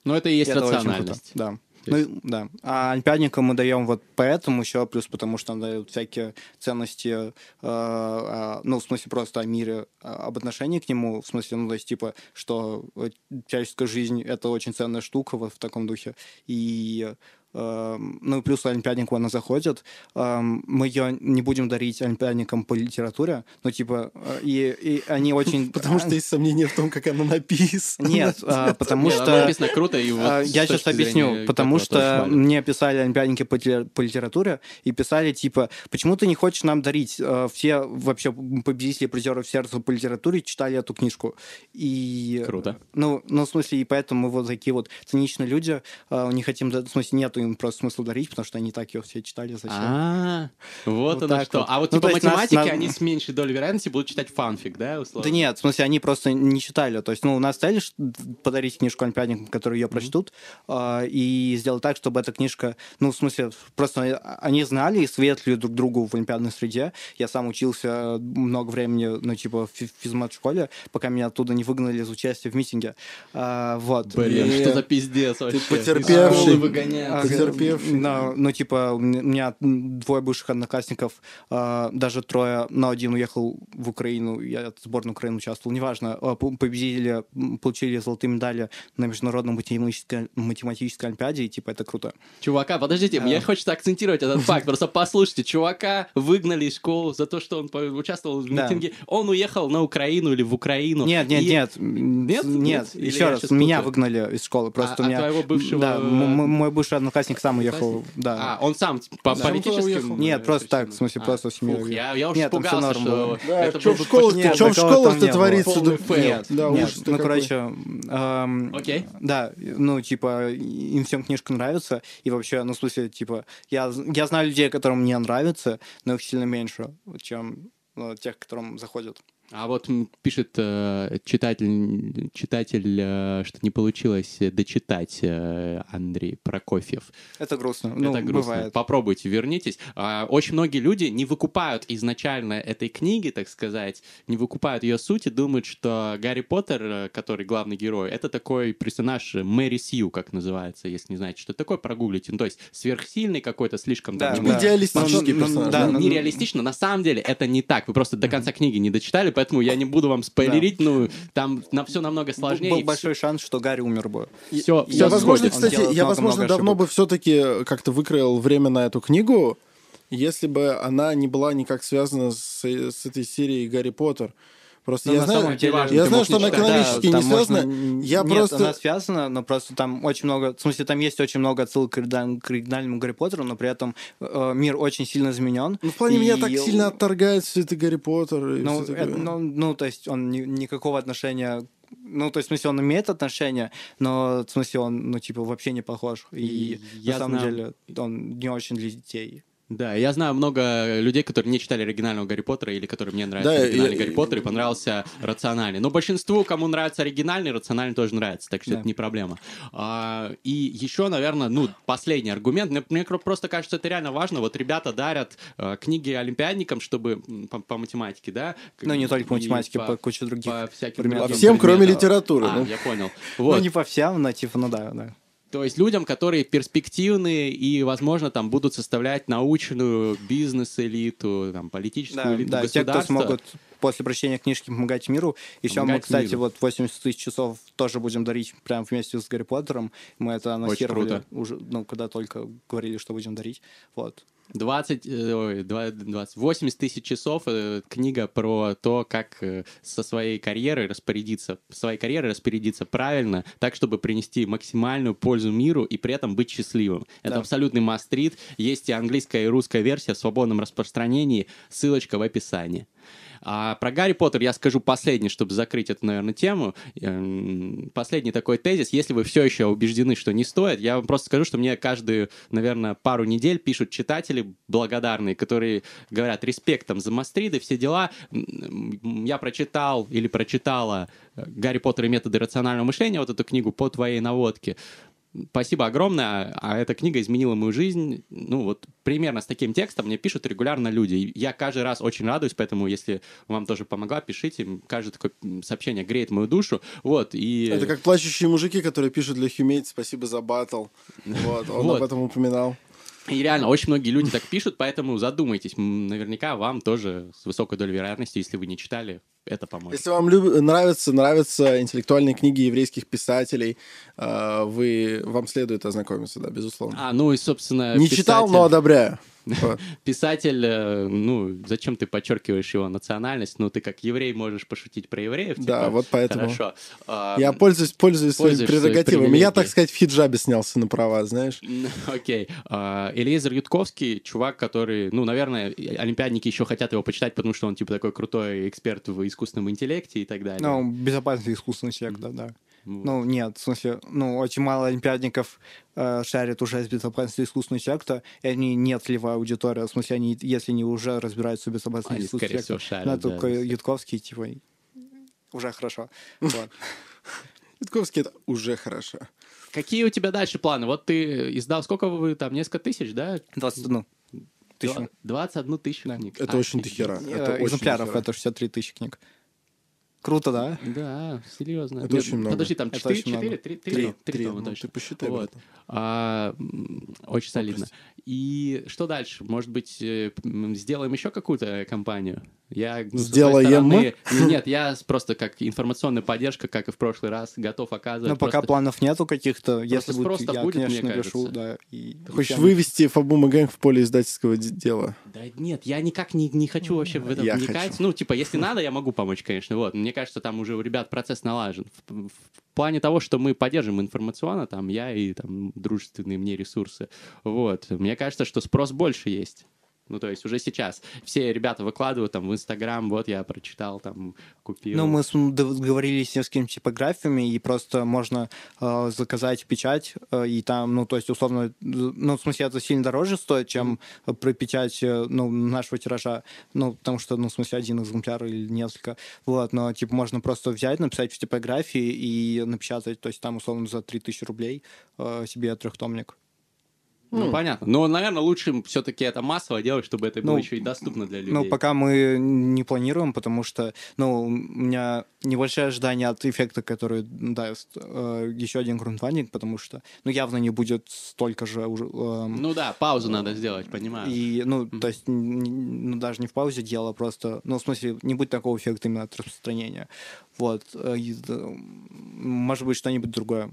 Speaker 3: Но это и есть
Speaker 2: Это
Speaker 3: рациональность.
Speaker 2: Да. Ну,
Speaker 3: есть-
Speaker 2: и- да. А олимпиадникам мы даем вот поэтому еще, плюс потому что нам дают всякие ценности, э, э, ну, в смысле просто о мире, э, об отношении к нему, в смысле, ну, то есть, типа, что э, человеческая жизнь — это очень ценная штука вот в таком духе. И ну, и плюс олимпиаднику она заходит. Э, Мы ее не будем дарить олимпиадникам по литературе, но, типа, э, и, и они очень...
Speaker 1: Потому что есть сомнения в том, как оно написано.
Speaker 2: Нет, а, потому что...
Speaker 3: написано круто, и вот
Speaker 2: А, Я сейчас объясню, потому что мне писали олимпиадники по, литера- по литературе и писали типа, почему ты не хочешь нам дарить? Э, Все вообще победители призеров сердца по литературе читали эту книжку. И,
Speaker 3: Круто.
Speaker 2: Ну, ну, в смысле, и поэтому мы вот такие вот циничные люди, э, не хотим, в смысле, нету им просто смысла дарить, потому что они так ее все читали, зачем?
Speaker 3: А, вот оно что. А вот
Speaker 2: Ну,
Speaker 3: типа математики, они с меньшей долей вероятности будут читать фанфик, да, условно?
Speaker 2: Да нет, в смысле, они просто не читали. То есть, ну, у нас цель подарить книжку олимпиадникам, которые ее прочтут, а, и сделать так, чтобы эта книжка, ну, в смысле, просто они знали и светлили друг другу в олимпиадной среде. Я сам учился много времени, ну, типа, в фи- физмат-школе, пока меня оттуда не выгнали из участия в митинге. А, вот.
Speaker 3: Блин, что за пиздец вообще? Из
Speaker 1: потерпевший. Потерпевший.
Speaker 2: Ну, ну, типа, у меня двое бывших одноклассников, а, даже трое, но один уехал в Украину, я от сборной Украины участвовал, неважно, а, победили, получили золотые медали на международном математической, математической олимпиаде, и, типа, это круто.
Speaker 3: Чувака, подождите, мне хочется акцентировать этот факт. Просто послушайте, чувака выгнали из школы за то, что он участвовал в митинге. Он уехал на Украину или в Украину.
Speaker 2: Нет, нет, нет,
Speaker 3: Нет?
Speaker 2: нет, еще раз, меня выгнали из школы, просто
Speaker 3: А-
Speaker 2: у
Speaker 3: а
Speaker 2: меня...
Speaker 3: твоего бывшего-
Speaker 2: Да, мой бывший одноклассник сам уехал, да.
Speaker 3: А, он сам по
Speaker 1: Сам туда
Speaker 3: политическим...
Speaker 1: уехал?
Speaker 2: Нет,
Speaker 3: э,
Speaker 2: просто так, в смысле,
Speaker 3: А,
Speaker 2: просто уехал.
Speaker 3: я, я уж
Speaker 2: Нет, там всё
Speaker 3: испугался,
Speaker 2: норм
Speaker 3: что
Speaker 2: было.
Speaker 1: Да,
Speaker 3: был
Speaker 1: в
Speaker 3: бы
Speaker 1: школах,
Speaker 2: Нет,
Speaker 1: чё в
Speaker 2: не было.
Speaker 1: творится? Да-.
Speaker 2: Нет,
Speaker 1: Да,
Speaker 2: нет. ну,
Speaker 1: какой.
Speaker 2: короче, эм,
Speaker 3: Окей.
Speaker 2: да, ну, типа, им всем книжка нравится, и вообще, ну, в смысле, типа, я, я знаю людей, которым не нравится, но их сильно меньше, чем ну, тех, которым заходят.
Speaker 3: А вот пишет э, читатель, читатель э, что не получилось дочитать э, Андрей Прокофьев.
Speaker 2: Это грустно. Ну,
Speaker 3: Это грустно.
Speaker 2: бывает.
Speaker 3: Попробуйте, вернитесь. А, Очень многие люди не выкупают изначально этой книги, так сказать, не выкупают ее сути, думают, что Гарри Поттер, э, который главный герой, это такой персонаж э, Мэри Сью, как называется, если не знаете, что это такое, прогуглите. Ну, то есть сверхсильный какой-то, слишком
Speaker 2: Да,
Speaker 3: там,
Speaker 2: да.
Speaker 1: идеалистический
Speaker 2: Ну, ну,
Speaker 1: персонаж.
Speaker 2: да,
Speaker 3: ну,
Speaker 2: ну,
Speaker 3: нереалистично. На самом деле это не так. Вы просто до конца книги не дочитали, поэтому я не буду вам спойлерить. Ну, там на все намного сложнее.
Speaker 2: Был большой шанс, что Гарри умер бы.
Speaker 3: Все,
Speaker 1: Я,
Speaker 2: Он
Speaker 1: возможно, кстати, я, возможно, давно
Speaker 2: ошибок.
Speaker 1: бы все-таки как-то выкроил время на эту книгу, если бы она не была никак связана с, с этой серией Гарри Поттер. Просто
Speaker 2: Ну,
Speaker 1: я
Speaker 2: на
Speaker 1: знаю,
Speaker 2: самом деле,
Speaker 1: я знаю, что
Speaker 3: не
Speaker 1: она экономически не
Speaker 2: там
Speaker 1: связана.
Speaker 2: можно-
Speaker 1: Я
Speaker 2: Нет,
Speaker 1: просто...
Speaker 2: она связана, но просто там очень много... В смысле, там есть очень много отсылок к оригинальному, Гарри Поттеру, но при этом э, мир очень сильно изменен.
Speaker 1: Ну, в плане меня
Speaker 2: И-
Speaker 1: так сильно отторгает все это Гарри Поттер. И
Speaker 2: Ну, это- ну, ну, то есть он ни- никакого отношения... Ну, то есть, в смысле, он имеет отношение, но, в смысле, он, ну, типа, вообще не похож. И,
Speaker 3: Я
Speaker 2: на самом
Speaker 3: знаю-
Speaker 2: деле, он не очень для детей.
Speaker 3: Да, я знаю много людей, которые не читали оригинального Гарри Поттера или которые мне нравится
Speaker 1: Да,
Speaker 3: оригинальный
Speaker 1: я-
Speaker 3: Гарри Поттер и понравился рациональный. Но большинству, кому нравится оригинальный, рациональный тоже нравится, так что
Speaker 2: Да.
Speaker 3: это не проблема. А, и еще, наверное, ну, последний аргумент. Мне, мне просто кажется, это реально важно. Вот ребята дарят э, книги олимпиадникам, чтобы по, по математике, да?
Speaker 2: Ну, не только по математике, по, куче других.
Speaker 3: по всяким.
Speaker 1: По всем, кроме
Speaker 3: предметам.
Speaker 1: литературы.
Speaker 3: А,
Speaker 1: ну.
Speaker 3: я понял.
Speaker 2: Ну,
Speaker 3: Вот.
Speaker 2: не по всем, но, типа, ну да, да.
Speaker 3: То есть людям, которые перспективные и, возможно, там будут составлять научную бизнес-элиту, там, политическую
Speaker 2: Да,
Speaker 3: элиту
Speaker 2: да, те, кто
Speaker 3: государства.
Speaker 2: смогут после прочтения книжки помогать миру. Еще мы,
Speaker 3: Помогать
Speaker 2: кстати,
Speaker 3: миру.
Speaker 2: вот 80 тысяч часов тоже будем дарить прямо вместе с Гарри Поттером. Мы это анонсировали уже, ну, когда только говорили, что будем дарить. Вот.
Speaker 3: 20, э, ой, 20, 80 тысяч часов э, книга про то, как э, со своей карьерой распорядиться, своей карьерой распорядиться правильно, так, чтобы принести максимальную пользу миру и при этом быть счастливым. Это
Speaker 2: Да.
Speaker 3: абсолютный мастрит. Есть и английская, и русская версия в свободном распространении. Ссылочка в описании. А про Гарри Поттер я скажу последний, чтобы закрыть эту, наверное, тему. Эм, Последний такой тезис. Если вы все еще убеждены, что не стоит, я вам просто скажу, что мне каждую, наверное, пару недель пишут читатели благодарные, которые говорят респектом за Мастриды, все дела. Я прочитал или прочитала э, «Гарри Поттер и методы рационального мышления», вот эту книгу по твоей наводке. Спасибо огромное, а эта книга изменила мою жизнь. Ну, вот примерно с таким текстом мне пишут регулярно люди. Я каждый раз очень радуюсь, поэтому если вам тоже помогла, пишите. Каждое такое сообщение греет мою душу. Вот, и...
Speaker 1: Это как плачущие мужики, которые пишут для Humate «Спасибо за батл». Вот, он
Speaker 3: Вот.
Speaker 1: об этом упоминал.
Speaker 3: И реально, очень многие люди так пишут, поэтому задумайтесь. Наверняка вам тоже с высокой долей вероятности, если вы не читали, это поможет.
Speaker 1: Если вам люб- нравятся, нравятся интеллектуальные книги еврейских писателей, э, вы, вам следует ознакомиться, да, безусловно.
Speaker 3: А, ну и, собственно...
Speaker 1: Не читал,
Speaker 3: писатель-
Speaker 1: но одобряю. Вот.
Speaker 3: Писатель, э, ну, зачем ты подчеркиваешь его национальность? Ну, ты как еврей можешь пошутить про евреев.
Speaker 1: Да,
Speaker 3: типа,
Speaker 1: вот поэтому.
Speaker 3: Хорошо. А,
Speaker 1: Я пользуюсь, пользуюсь своими прерогативами. Я, так сказать, в хиджабе снялся на права, знаешь.
Speaker 3: Окей. А, Элиезер Ютковский, чувак, который, ну, наверное, олимпиадники еще хотят его почитать, потому что он, типа, такой крутой эксперт в искусственном интеллекте и так далее.
Speaker 2: Ну, безопасный искусственный человек, да. Ну, нет, в смысле, ну, очень мало олимпиадников э, шарят уже из безопасности искусственного интеллекта, и они не целевая аудитория, в смысле, они, если не уже разбираются в безопасности искусственного
Speaker 3: всего,
Speaker 2: интеллекта,
Speaker 3: шарят,
Speaker 2: ну,
Speaker 3: да.
Speaker 2: только Ютковский, типа, уже хорошо.
Speaker 1: Ютковский это уже хорошо.
Speaker 3: Какие у тебя дальше планы? Вот ты издал, сколько вы там, несколько тысяч, да?
Speaker 2: 21 тысячу.
Speaker 3: Два- 21 тысячу книг.
Speaker 1: Это очень
Speaker 3: Офигеть.
Speaker 1: дохера.
Speaker 2: Э,
Speaker 1: Это очень
Speaker 2: экземпляров это 63 тысячи книг. Круто, да?
Speaker 3: Да, серьезно.
Speaker 1: Это очень много.
Speaker 3: Подожди, там
Speaker 2: Это
Speaker 3: 4,
Speaker 2: очень много.
Speaker 3: 4, 3, 3,
Speaker 1: Три,
Speaker 3: 3,
Speaker 1: три, ну, ты посчитай,
Speaker 3: Вот. А, очень солидно. И что дальше? Может быть, э, сделаем еще какую-то кампанию? Я, ну,
Speaker 1: Сделаем
Speaker 3: стороны- Ну, Нет, я просто как информационная поддержка, как и в прошлый раз, готов оказывать.
Speaker 2: Но пока
Speaker 3: просто-
Speaker 2: планов нету каких-то. Если будет, я,
Speaker 3: будет, мне
Speaker 2: конечно,
Speaker 3: кажется.
Speaker 2: решу, да. И,
Speaker 1: Ты
Speaker 2: и
Speaker 1: хочешь
Speaker 2: всем-
Speaker 1: вывести Фабу Мэгэнг в поле издательского де- дела?
Speaker 3: Да нет, я никак не, не хочу вообще в это
Speaker 1: Я
Speaker 3: вникать.
Speaker 1: хочу.
Speaker 3: Ну, типа, если надо, я могу помочь, конечно. Вот. Мне кажется, там уже у ребят процесс налажен. В, в плане того, что мы поддержим информационно, там, я и там дружественные мне ресурсы. Вот. Мне кажется, что спрос больше есть. Ну, то есть уже сейчас все ребята выкладывают там в Инстаграм, вот я прочитал, там, купил.
Speaker 2: Ну, мы договорились с несколькими типографиями, и просто можно э, заказать печать, э, и там, ну, то есть, условно, ну, в смысле, это сильно дороже стоит, чем про печать, э, ну, нашего тиража, ну, потому что, ну, в смысле, один экземпляр или несколько, вот, но, типа, можно просто взять, написать в типографии и напечатать, то есть, там, условно, за 3000 рублей э, себе трехтомник.
Speaker 3: Ну, ну, понятно. Но, наверное, лучше все-таки это массово делать, чтобы это было ну, еще и доступно для людей.
Speaker 2: Ну, пока мы не планируем, потому что, ну, у меня небольшое ожидание от эффекта, который даст э, еще один грунтвандинг, потому что, ну, явно не будет столько же уже... Э,
Speaker 3: ну да, паузу э, надо сделать, понимаю.
Speaker 2: И, ну, mm-hmm. то есть, ну, даже не в паузе дело, просто, ну, в смысле, не будет такого эффекта именно от распространения. Вот. Э, может быть, что-нибудь другое.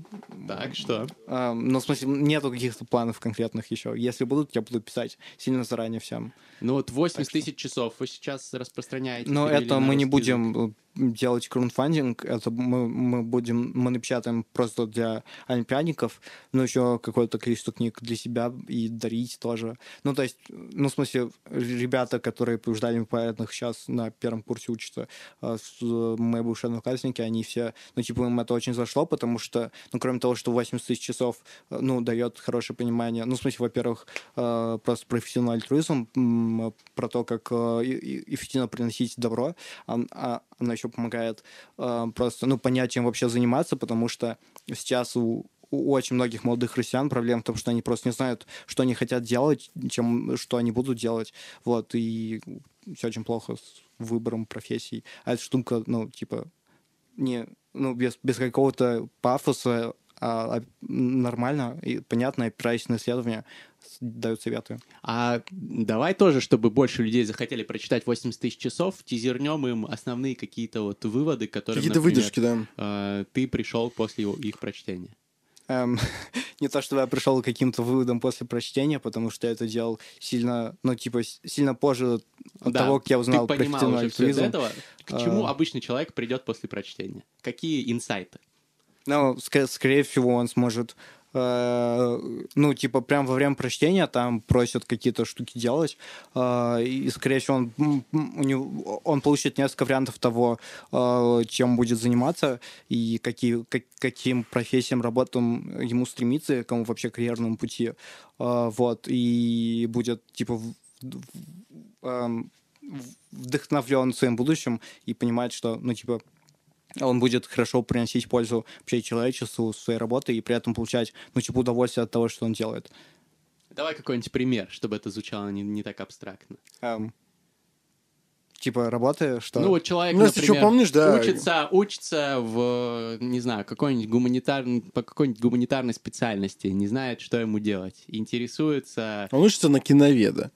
Speaker 3: Так, что?
Speaker 2: А, ну, в смысле, нету каких-то планов конкретных еще. Если будут, я буду писать сильно заранее всем.
Speaker 3: Ну вот 80 тысяч часов вы сейчас распространяете.
Speaker 2: Но это мы не будем делать краудфандинг, это мы, мы будем, мы напечатаем просто для олимпиадников, но еще какое-то количество книг для себя и дарить тоже. Ну, то есть, ну, в смысле, ребята, которые побеждали поэтных сейчас на первом курсе учатся, а, мои бывшие одноклассники, они все, ну, типа, им это очень зашло, потому что, ну, кроме того, что 80 тысяч часов, ну, дает хорошее понимание, ну, в смысле, во-первых, а, просто профессиональный альтруизм, про то, как а, эффективно приносить добро, а, она еще помогает э, просто, ну, понять, чем вообще заниматься, потому что сейчас у, у очень многих молодых россиян проблема в том, что они просто не знают, что они хотят делать, чем, что они будут делать, вот, и все очень плохо с выбором профессий. А эта штука, ну, типа, не, ну, без, без какого-то пафоса, нормально и понятно, опираясь на исследования, дают советы.
Speaker 3: А давай тоже, чтобы больше людей захотели прочитать 80 тысяч часов, тизернем им основные какие-то вот выводы, которые,
Speaker 1: Какие-то выдержки, да.
Speaker 3: Э, ты пришел после их прочтения.
Speaker 2: Эм, не то, чтобы я пришел к каким-то выводам после прочтения, потому что я это делал сильно, ну, типа, сильно позже от да, того, как я узнал
Speaker 3: ты понимал про уже все из этого. К чему а... обычный человек придет после прочтения? Какие инсайты?
Speaker 2: Ну, ск- скорее всего, он сможет Э, ну, типа, прям во время прочтения там просят какие-то штуки делать, э, и, скорее всего, он, у него, он получит несколько вариантов того, э, чем будет заниматься, и какие, как, каким профессиям, работам ему стремиться, кому вообще карьерному пути, вот, и будет, типа, эм, вдохновлен своим будущим и понимать, что, ну, типа, он будет хорошо приносить пользу вообще человечеству своей работой и при этом получать, ну, типа, удовольствие от того, что он делает.
Speaker 3: Давай какой-нибудь пример, чтобы это звучало не, не так абстрактно.
Speaker 2: Um, типа работы, что...
Speaker 3: Ну, вот человек, ну, например, что помнишь, да. учится, учится в, не знаю, какой-нибудь гуманитарной, по какой-нибудь гуманитарной специальности, не знает, что ему делать, интересуется...
Speaker 1: Он учится на киноведа.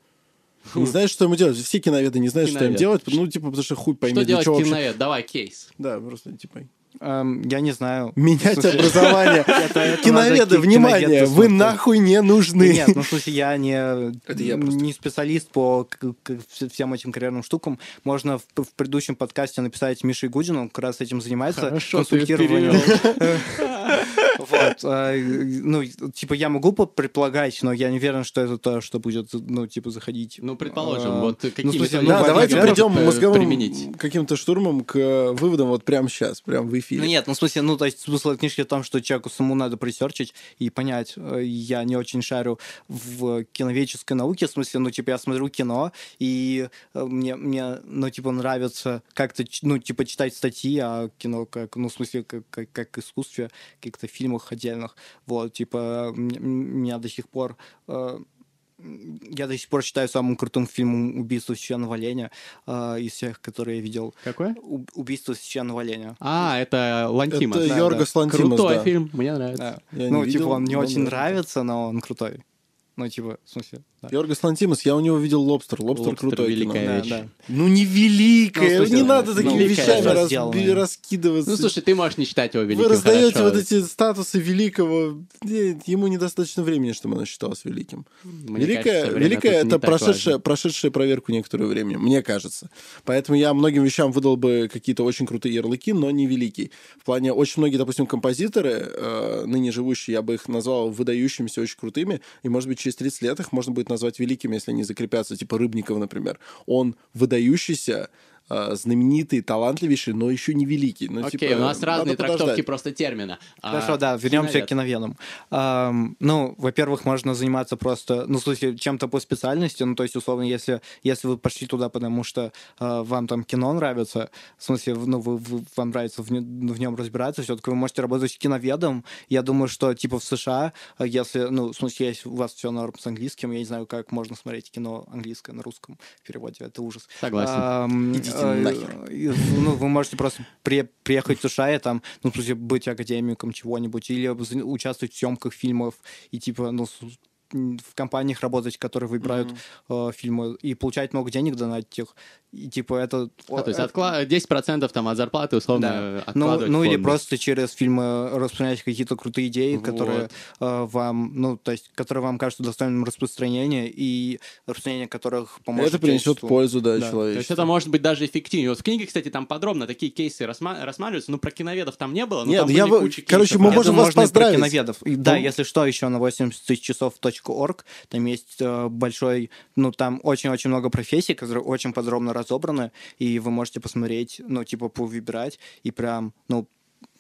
Speaker 1: Не знаешь, что ему делать. Все киноведы не знают, что им делать. Ну, типа, потому что хуй пойми.
Speaker 3: Что делать киновед? Давай, кейс.
Speaker 1: Да, просто, типа...
Speaker 2: Um, я не знаю.
Speaker 1: Менять образование. Киноведы, внимание, вы нахуй не нужны.
Speaker 2: Нет, ну, в смысле, я не, не специалист по всем этим карьерным штукам. Можно в, предыдущем подкасте написать Мише Гудину, он как раз этим занимается.
Speaker 3: Хорошо, консультированием.
Speaker 2: Вот. А, ну, типа, я могу предполагать, но я не уверен, что это то, что будет, ну, типа, заходить.
Speaker 3: Ну, предположим, а, вот ну,
Speaker 1: Да, давайте придем мозговым каким-то штурмом к выводам вот прямо сейчас, прямо в эфире.
Speaker 2: Ну, нет, ну, в смысле, ну, то есть смысл книжки в том, что человеку самому надо пресерчить и понять. Э, я не очень шарю в киноведческой науке, в смысле, ну, типа, я смотрю кино, и э, мне, мне ну, типа, нравится как-то, ну, типа, читать статьи о кино, как, ну, в смысле, как, как, как искусстве, каких-то фильмов фильмах отдельных. Вот, типа, меня до сих пор э, я до сих пор считаю самым крутым фильмом «Убийство священного оленя» э, из всех, которые я видел.
Speaker 3: Какое?
Speaker 2: «Убийство священного оленя».
Speaker 3: А, это Лантимос.
Speaker 1: Это да, Йоргос да. Лантимос,
Speaker 3: Крутой
Speaker 1: да.
Speaker 3: фильм, мне нравится.
Speaker 2: Да. Ну, типа, он мне очень нравится, но он крутой. Ну, типа, в смысле...
Speaker 1: Да. Йоргос Лантимос, я у него видел «Лобстер». «Лобстер»,
Speaker 3: Лобстер
Speaker 1: крутой
Speaker 3: великая
Speaker 1: кино.
Speaker 3: Вещь. Да, да.
Speaker 1: Ну, не великая, ну, не надо такими ну, вещами раз, раскидываться.
Speaker 3: Ну, слушай, ты можешь не считать его великим,
Speaker 1: Вы раздаете
Speaker 3: хорошо.
Speaker 1: вот эти статусы великого. Ему недостаточно времени, чтобы оно считалось великим. Мне великая, кажется, великая это прошедшая, прошедшая проверку некоторое время, мне кажется. Поэтому я многим вещам выдал бы какие-то очень крутые ярлыки, но не великий. В плане, очень многие, допустим, композиторы, э, ныне живущие, я бы их назвал выдающимися, очень крутыми, и, может быть, через 30 лет их можно будет назвать великим, если они закрепятся, типа Рыбников, например. Он выдающийся знаменитый, талантливейший, но еще не великий. Ну,
Speaker 3: Окей,
Speaker 1: типа,
Speaker 3: у нас разные трактовки
Speaker 1: подождать.
Speaker 3: просто термина. А,
Speaker 2: Хорошо, да, вернемся
Speaker 3: киновед.
Speaker 2: к киноведам. Ам, ну, во-первых, можно заниматься просто, ну, в смысле, чем-то по специальности, ну, то есть, условно, если, если вы пошли туда, потому что э, вам там кино нравится, в смысле, ну, вы, вы- вам нравится в, нем- в нем разбираться, все-таки вы можете работать киноведом. Я думаю, что, типа, в США, э, если, ну, в смысле, если у вас все норм с английским, я не знаю, как можно смотреть кино английское на русском переводе, это ужас.
Speaker 3: Согласен.
Speaker 2: Ам,
Speaker 1: Идите
Speaker 2: э,
Speaker 1: нахер.
Speaker 2: и, ну, вы можете просто при- приехать в США и там, ну, в смысле, быть академиком чего-нибудь, или участвовать в съемках фильмов, и типа, ну, в компаниях работать, которые выбирают э, фильмы, и получать много денег донатить их. И типа это...
Speaker 3: А, то есть
Speaker 2: э,
Speaker 3: откла- 10% там от зарплаты условно
Speaker 2: да.
Speaker 3: э,
Speaker 2: Ну, ну
Speaker 3: в
Speaker 2: или просто через фильмы распространять какие-то крутые идеи,
Speaker 3: Вот.
Speaker 2: которые э, вам, ну, то есть, которые вам кажутся достойным распространения, и распространение которых поможет
Speaker 1: Это принесет
Speaker 2: человечеству.
Speaker 1: пользу, да,
Speaker 2: Да.
Speaker 3: То
Speaker 1: человечеству.
Speaker 3: есть это может быть даже эффективнее. Вот в книге, кстати, там подробно такие кейсы рассма- рассматриваются. Ну, про киноведов там не было, но
Speaker 1: Нет,
Speaker 3: там
Speaker 1: я
Speaker 3: были
Speaker 1: вы-
Speaker 3: куча
Speaker 1: короче,
Speaker 3: кейсов.
Speaker 1: мы можем вас поздравить.
Speaker 2: киноведов. Да,
Speaker 1: Ну.
Speaker 2: если что, еще на 80 тысяч часов.орg, там есть э, большой, ну, там очень-очень много профессий, которые очень подробно разобраны, и вы можете посмотреть, ну, типа, повыбирать, и прям, ну,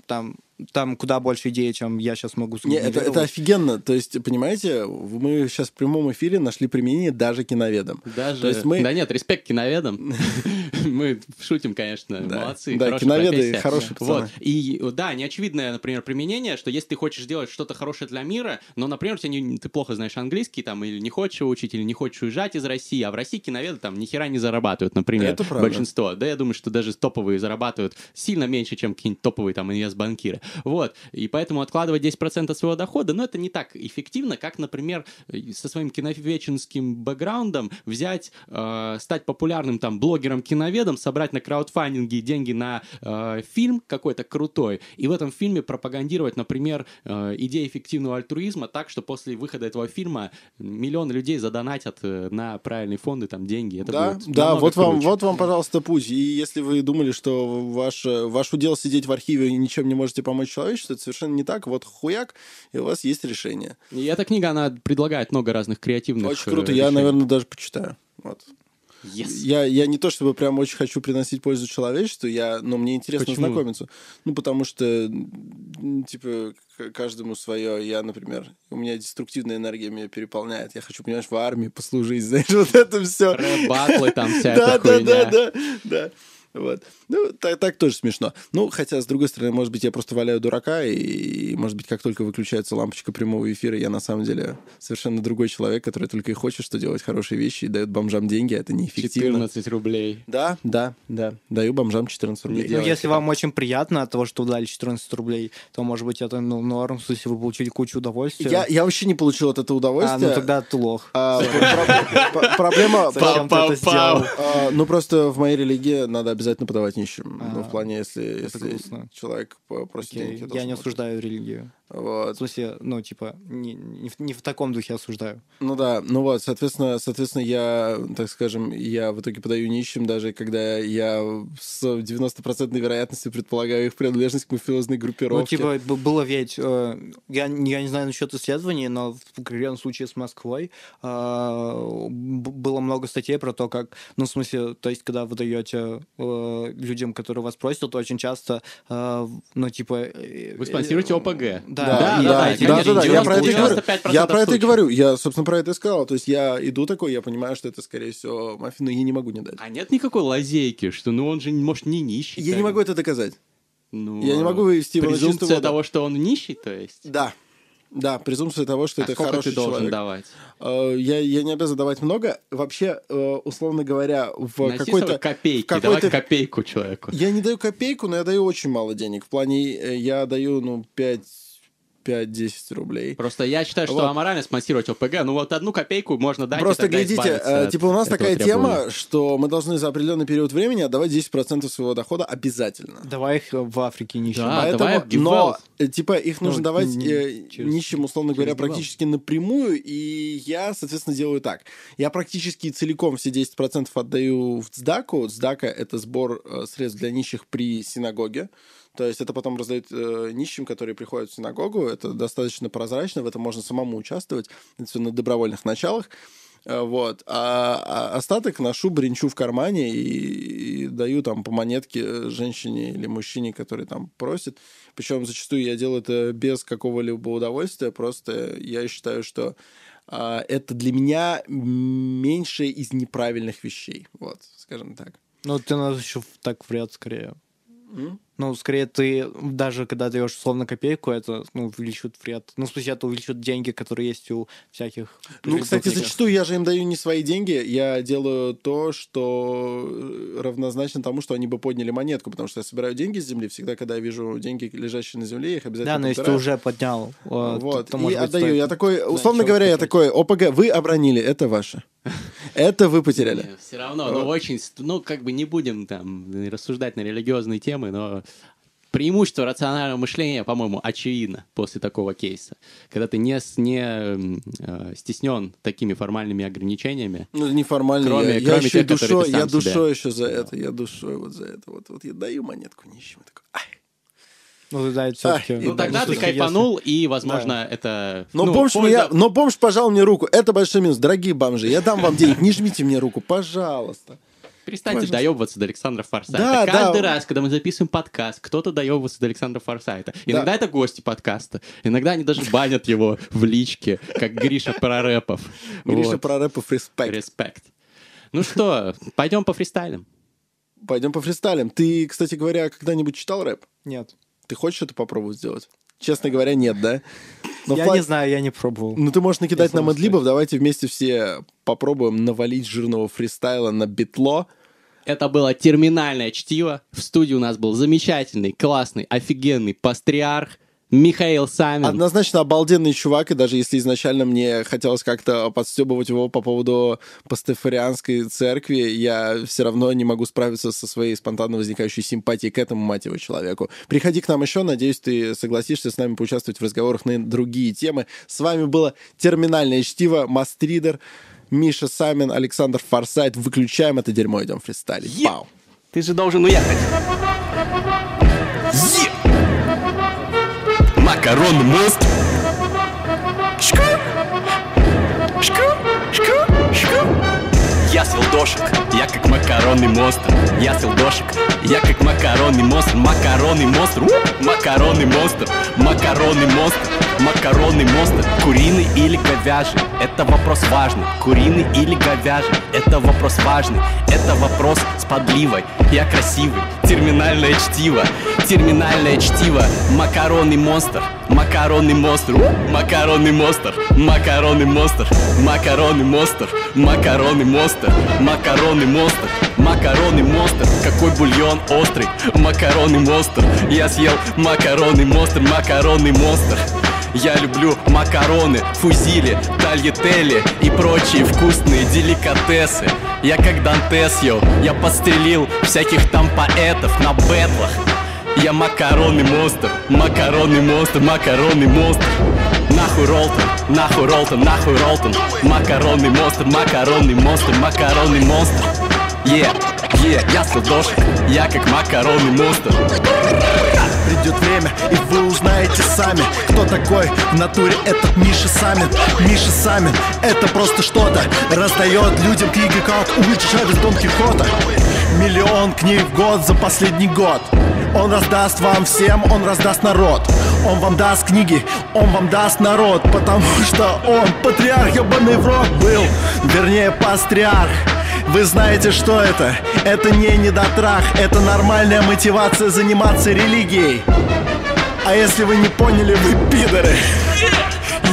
Speaker 2: там, там куда больше идей, чем я сейчас могу
Speaker 1: Не, это, это офигенно. То есть, понимаете, мы сейчас в прямом эфире нашли применение даже киноведам.
Speaker 3: Даже...
Speaker 1: То есть мы-
Speaker 3: Да нет, респект киноведам. Мы шутим, конечно, молодцы.
Speaker 1: Да, киноведы хорошие пацаны.
Speaker 3: Вот. И да, неочевидное, например, применение, что если ты хочешь сделать что-то хорошее для мира, но, например, ты плохо знаешь английский, там, или не хочешь его учить, или не хочешь уезжать из России, а в России киноведы там ни хера не зарабатывают, например,
Speaker 1: Это правда.
Speaker 3: большинство. Да, я думаю, что даже топовые зарабатывают сильно меньше, чем какие-нибудь топовые там инвестбанкиры. Вот. И поэтому откладывать 10% своего дохода, ну, это не так эффективно, как, например, со своим киновеченским бэкграундом взять, э, стать популярным там блогером-киноведом, собрать на краудфандинге деньги на э, фильм какой-то крутой, и в этом фильме пропагандировать, например, э, идеи эффективного альтруизма так, что после выхода этого фильма миллионы людей задонатят э, на правильные фонды там деньги. Это
Speaker 1: да, да, вот вам, вот вам, пожалуйста, путь. И если вы думали, что ваш, ваш удел сидеть в архиве и ничем не можете помочь человечеству, это совершенно не так. Вот хуяк, и у вас есть решение.
Speaker 3: И эта книга, она предлагает много разных креативных
Speaker 1: Очень
Speaker 3: э,
Speaker 1: круто. Я,
Speaker 3: решений.
Speaker 1: наверное, даже почитаю. Вот.
Speaker 3: Yes.
Speaker 1: Я, я не то чтобы прям очень хочу приносить пользу человечеству, я, но мне интересно
Speaker 3: Почему?
Speaker 1: знакомиться. Ну, потому что, типа, каждому свое. Я, например, у меня деструктивная энергия меня переполняет. Я хочу, понимаешь, в армии послужить, знаешь, вот это все.
Speaker 3: Рэп-баттлы там вся
Speaker 1: Да, да, да, да, да. Вот. Ну, так, так тоже смешно. Ну, хотя, с другой стороны, может быть, я просто валяю дурака, и, может быть, как только выключается лампочка прямого эфира, я на самом деле совершенно другой человек, который только и хочет, что делать хорошие вещи и дает бомжам деньги, а это неэффективно.
Speaker 3: 14 рублей.
Speaker 1: Да, да, да. Даю бомжам 14 рублей.
Speaker 2: Ну, если вам очень приятно от того, что вы дали 14 рублей, то, может быть, это ну, норм, в смысле, вы получили кучу удовольствия.
Speaker 1: Я, я вообще не получил от этого
Speaker 2: А,
Speaker 1: удовольствия.
Speaker 2: ну тогда ты лох.
Speaker 1: А, про- про- Проблема...
Speaker 2: Зачем ты это сделал?
Speaker 1: А, Ну, просто в моей религии надо обязательно подавать нищим. Ну,
Speaker 2: А,
Speaker 1: в плане, если, если
Speaker 2: грустно.
Speaker 1: человек по- просит
Speaker 2: Окей,
Speaker 1: денег,
Speaker 2: Я не осуждаю религию. В
Speaker 1: Вот.
Speaker 2: смысле, ну, типа, не, не, в, не в таком духе осуждаю.
Speaker 1: Ну да, ну вот, соответственно, соответственно, я, так скажем, я в итоге подаю нищим, даже когда я с 90% вероятностью предполагаю их принадлежность к мафиозной
Speaker 2: Ну,
Speaker 1: группировке.
Speaker 2: типа, б- было ведь, э, я, не- я не знаю насчет исследований, но в конкретном случае с Москвой э, было много статей про то, как, ну, в смысле, то есть, когда вы даете э, людям, которые вас просят, то очень часто, э, ну, типа... э,
Speaker 3: Вы спонсируете ОПГ.
Speaker 2: Да,
Speaker 1: Да, да, да, да, да, я
Speaker 2: 90
Speaker 1: про это и говорю.
Speaker 3: 95%
Speaker 1: Я про это и говорю. Я, собственно, про это и сказал. То есть я иду такой, я понимаю, что это, скорее всего, мафия, но я не могу не дать.
Speaker 3: А нет никакой лазейки, что ну он же, может, не нищий.
Speaker 1: Я не могу это доказать.
Speaker 3: Ну,
Speaker 1: я не могу вывести его на чистую воду.
Speaker 3: того, что он нищий, то есть?
Speaker 1: Да. Да, презумпция того, что
Speaker 3: а
Speaker 1: это
Speaker 3: сколько
Speaker 1: хороший
Speaker 3: ты должен
Speaker 1: человек.
Speaker 3: давать?
Speaker 1: Э, Я, я не обязан давать много. Вообще, э, условно говоря, в
Speaker 3: Носи
Speaker 1: какой-то...
Speaker 3: копейки,
Speaker 1: в какой-то-
Speaker 3: давай копейку человеку.
Speaker 1: Я не даю копейку, но я даю очень мало денег. В плане, э, я даю, ну, 5 5-10 рублей.
Speaker 3: Просто я считаю, что
Speaker 1: Вот.
Speaker 3: аморально спонсировать ОПГ. Ну вот одну копейку можно дать. и
Speaker 1: Просто
Speaker 3: тогда
Speaker 1: глядите, э, типа у нас такая
Speaker 3: требования.
Speaker 1: тема, что мы должны за определенный период времени отдавать 10% своего дохода обязательно.
Speaker 2: Давай их в Африке нищим.
Speaker 3: Да.
Speaker 1: Поэтому,
Speaker 3: давай
Speaker 1: но, э, типа, их нужно
Speaker 2: Ну,
Speaker 1: давать
Speaker 2: не-
Speaker 1: э,
Speaker 2: через-
Speaker 1: нищим, условно говоря, практически напрямую, и я, соответственно, делаю так. Я практически целиком все 10% отдаю в ЦДАКу. ЦДАКа — это сбор э, средств для нищих при синагоге. То есть это потом раздают э, нищим, которые приходят в синагогу. Это достаточно прозрачно, в этом можно самому участвовать. Это все на добровольных началах. Э, Вот. А, а остаток ношу, бренчу в кармане и, и даю там по монетке женщине или мужчине, который там просит. Причем зачастую я делаю это без какого-либо удовольствия. Просто я считаю, что а, это для меня меньшее из неправильных вещей. Вот, скажем так.
Speaker 2: Ну, ты нас еще так вряд скорее.
Speaker 1: М?
Speaker 2: Ну, скорее, ты даже когда даешь условно копейку, это ну, увеличивает вред. Ну, в смысле, это увеличивает деньги, которые есть у всяких...
Speaker 1: Ну, кстати, зачастую я же им даю не свои деньги, я делаю то, что э, равнозначно тому, что они бы подняли монетку, потому что я собираю деньги с земли, всегда, когда я вижу деньги, лежащие на земле, я их обязательно
Speaker 2: Да, но если ты уже поднял, э,
Speaker 1: Вот,
Speaker 2: то, то,
Speaker 1: и
Speaker 2: быть,
Speaker 1: отдаю.
Speaker 2: стоит
Speaker 1: Я такой, условно говоря, я такой, ОПГ, вы обронили, это ваше. Это вы потеряли.
Speaker 4: Все равно, ну очень, ну как бы не будем там рассуждать на религиозные темы, но преимущество рационального мышления, по-моему, очевидно после такого кейса. Когда ты не, не э, стеснен такими формальными ограничениями,
Speaker 1: Ну, неформально.
Speaker 4: Кроме-
Speaker 1: я, я
Speaker 4: кроме
Speaker 1: еще
Speaker 4: тех, которые
Speaker 1: душой, я душой еще за это, я душой вот за это. Вот, вот я даю монетку нищим. и такой, «Ай».
Speaker 2: Ну, да, все-таки...
Speaker 1: И
Speaker 4: ну тогда ты кайфанул, и, возможно, это...
Speaker 1: Но,
Speaker 4: ну,
Speaker 1: бомж
Speaker 4: польза-
Speaker 1: меня, но бомж пожал мне руку. Это большой минус. Дорогие бомжи, я дам вам денег. Не жмите мне руку, пожалуйста.
Speaker 4: Перестаньте
Speaker 1: Пожалуйста.
Speaker 4: доебываться до Александра Форсайта.
Speaker 1: Да,
Speaker 4: Каждый
Speaker 1: да.
Speaker 4: раз, когда мы записываем подкаст, кто-то доебывается до Александра Форсайта. Иногда это гости подкаста, иногда они даже банят его в личке, как Гриша Прорэпов.
Speaker 1: Гриша
Speaker 4: Вот.
Speaker 1: про рэпов респект.
Speaker 4: Респект. Ну что, пойдем по фристайлям.
Speaker 1: Пойдем по фристайлям. Ты, кстати говоря, когда-нибудь читал рэп?
Speaker 2: Нет.
Speaker 1: Ты хочешь это попробовать сделать? Честно говоря, нет, да? Но
Speaker 2: я
Speaker 1: флаг-
Speaker 2: не знаю, я не пробовал.
Speaker 1: Ну, ты можешь накидать
Speaker 2: Я
Speaker 1: нам
Speaker 2: сам
Speaker 1: адлибов. Давайте вместе все попробуем навалить жирного фристайла на битло.
Speaker 4: Это было терминальное чтиво. В студии у нас был замечательный, классный, офигенный пастриарх Михаил Самин.
Speaker 1: Однозначно обалденный чувак, и даже если изначально мне хотелось как-то подстебывать его по поводу пастафарианской церкви, я все равно не могу справиться со своей спонтанно возникающей симпатией к этому, мать его, человеку. Приходи к нам еще, надеюсь, ты согласишься с нами поучаствовать в разговорах на другие темы. С вами было терминальное чтиво, Мастридер, Миша Самин, Александр Форсайт. Выключаем это дерьмо, идем фристайлить. Пау!
Speaker 3: Ты же должен уехать. Е! Макаронный мост. Шку. Шку. Шку. Шку. Я съел дошек, я как макаронный монстр. Я съел дошек, я как макаронный монстр. Макаронный монстр, у, макаронный монстр. Макаронный монстр, макаронный монстр. Куриный или говяжий, это вопрос важный. Куриный или говяжий, это вопрос важный. Это вопрос с подливой. Я красивый, терминальное чтиво. Терминальное чтиво, макаронный монстр. Макаронный монстр, у, макаронный монстр. Макаронный монстр, макаронный монстр. Макаронный монстр, макаронный монстр. Макаронный монстр, какой бульон острый. Макаронный монстр, я съел макаронный монстр. Макаронный монстр. Я люблю макароны, фузили, тальетели и прочие вкусные деликатесы. Я как Дантес, йоу, я подстрелил всяких там поэтов на бэтлах. Я макаронный монстр, макаронный монстр, макаронный монстр. Нахуй Ролтон, нахуй Ролтон, нахуй Ролтон. Макаронный монстр, макаронный монстр, макаронный монстр. Е, е, я сладошек, я как макаронный монстр.
Speaker 5: Придет время, и вы узнаете сами, кто такой в натуре этот Миша Самин. Миша Самин — это просто что-то, раздает людям книги, как уличшать из Дон Кихота. Миллион книг в год за последний год. Он раздаст вам всем, он раздаст народ. Он вам даст книги, он вам даст народ, потому что он патриарх, ебаный в рот был, вернее, пастриарх. Вы знаете, что это? Это не недотрах, это нормальная мотивация заниматься религией. А если вы не поняли, вы пидоры.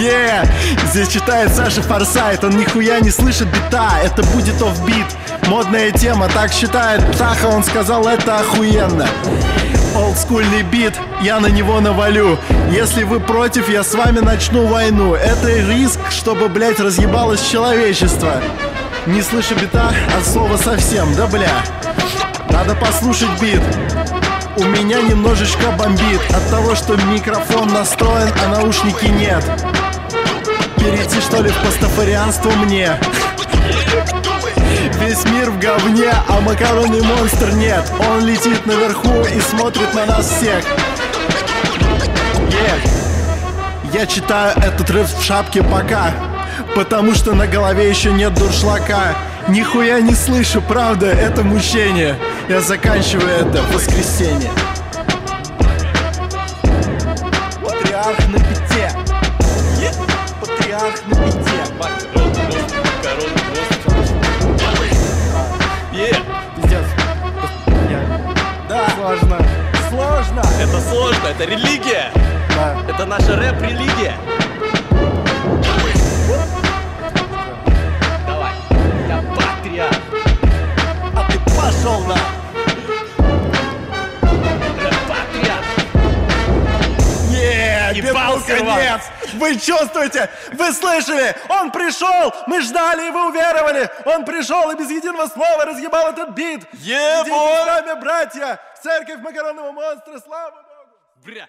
Speaker 5: Е, здесь читает Саша Форсайт, он нихуя не слышит бита, это будет офбит. Модная тема, так считает Птаха, он сказал, это охуенно. Олдскульный бит, я на него навалю Если вы против, я с вами начну войну Это риск, чтобы, блять, разъебалось человечество Не слышу бита от слова совсем, да бля? Надо послушать бит. У меня немножечко бомбит. От того, что микрофон настроен, а наушники нет. Перейти что ли в пастафарианство мне? Весь мир в говне, а макаронный монстр нет. Он летит наверху и смотрит на нас всех. Yeah. Я читаю этот рэп в шапке пока
Speaker 1: Потому что на голове еще нет дуршлака Нихуя не слышу, правда, это мучение Я заканчиваю это в воскресенье Патриарх на пяте Патриарх на
Speaker 2: Пиздец. Я-
Speaker 1: Да,
Speaker 2: Сложно.
Speaker 1: сложно
Speaker 3: Это сложно, это религия.
Speaker 2: Да.
Speaker 3: Это наша рэп-религия. Рэп-патриарх.
Speaker 1: Нет, бедный конец! Вы чувствуете? Вы слышали? Он пришел! Мы ждали и вы уверовали! Он пришел и без единого слова разъебал этот бит! Идите с нами, братья! В церковь макаронного монстра! Слава Богу!
Speaker 3: Бля.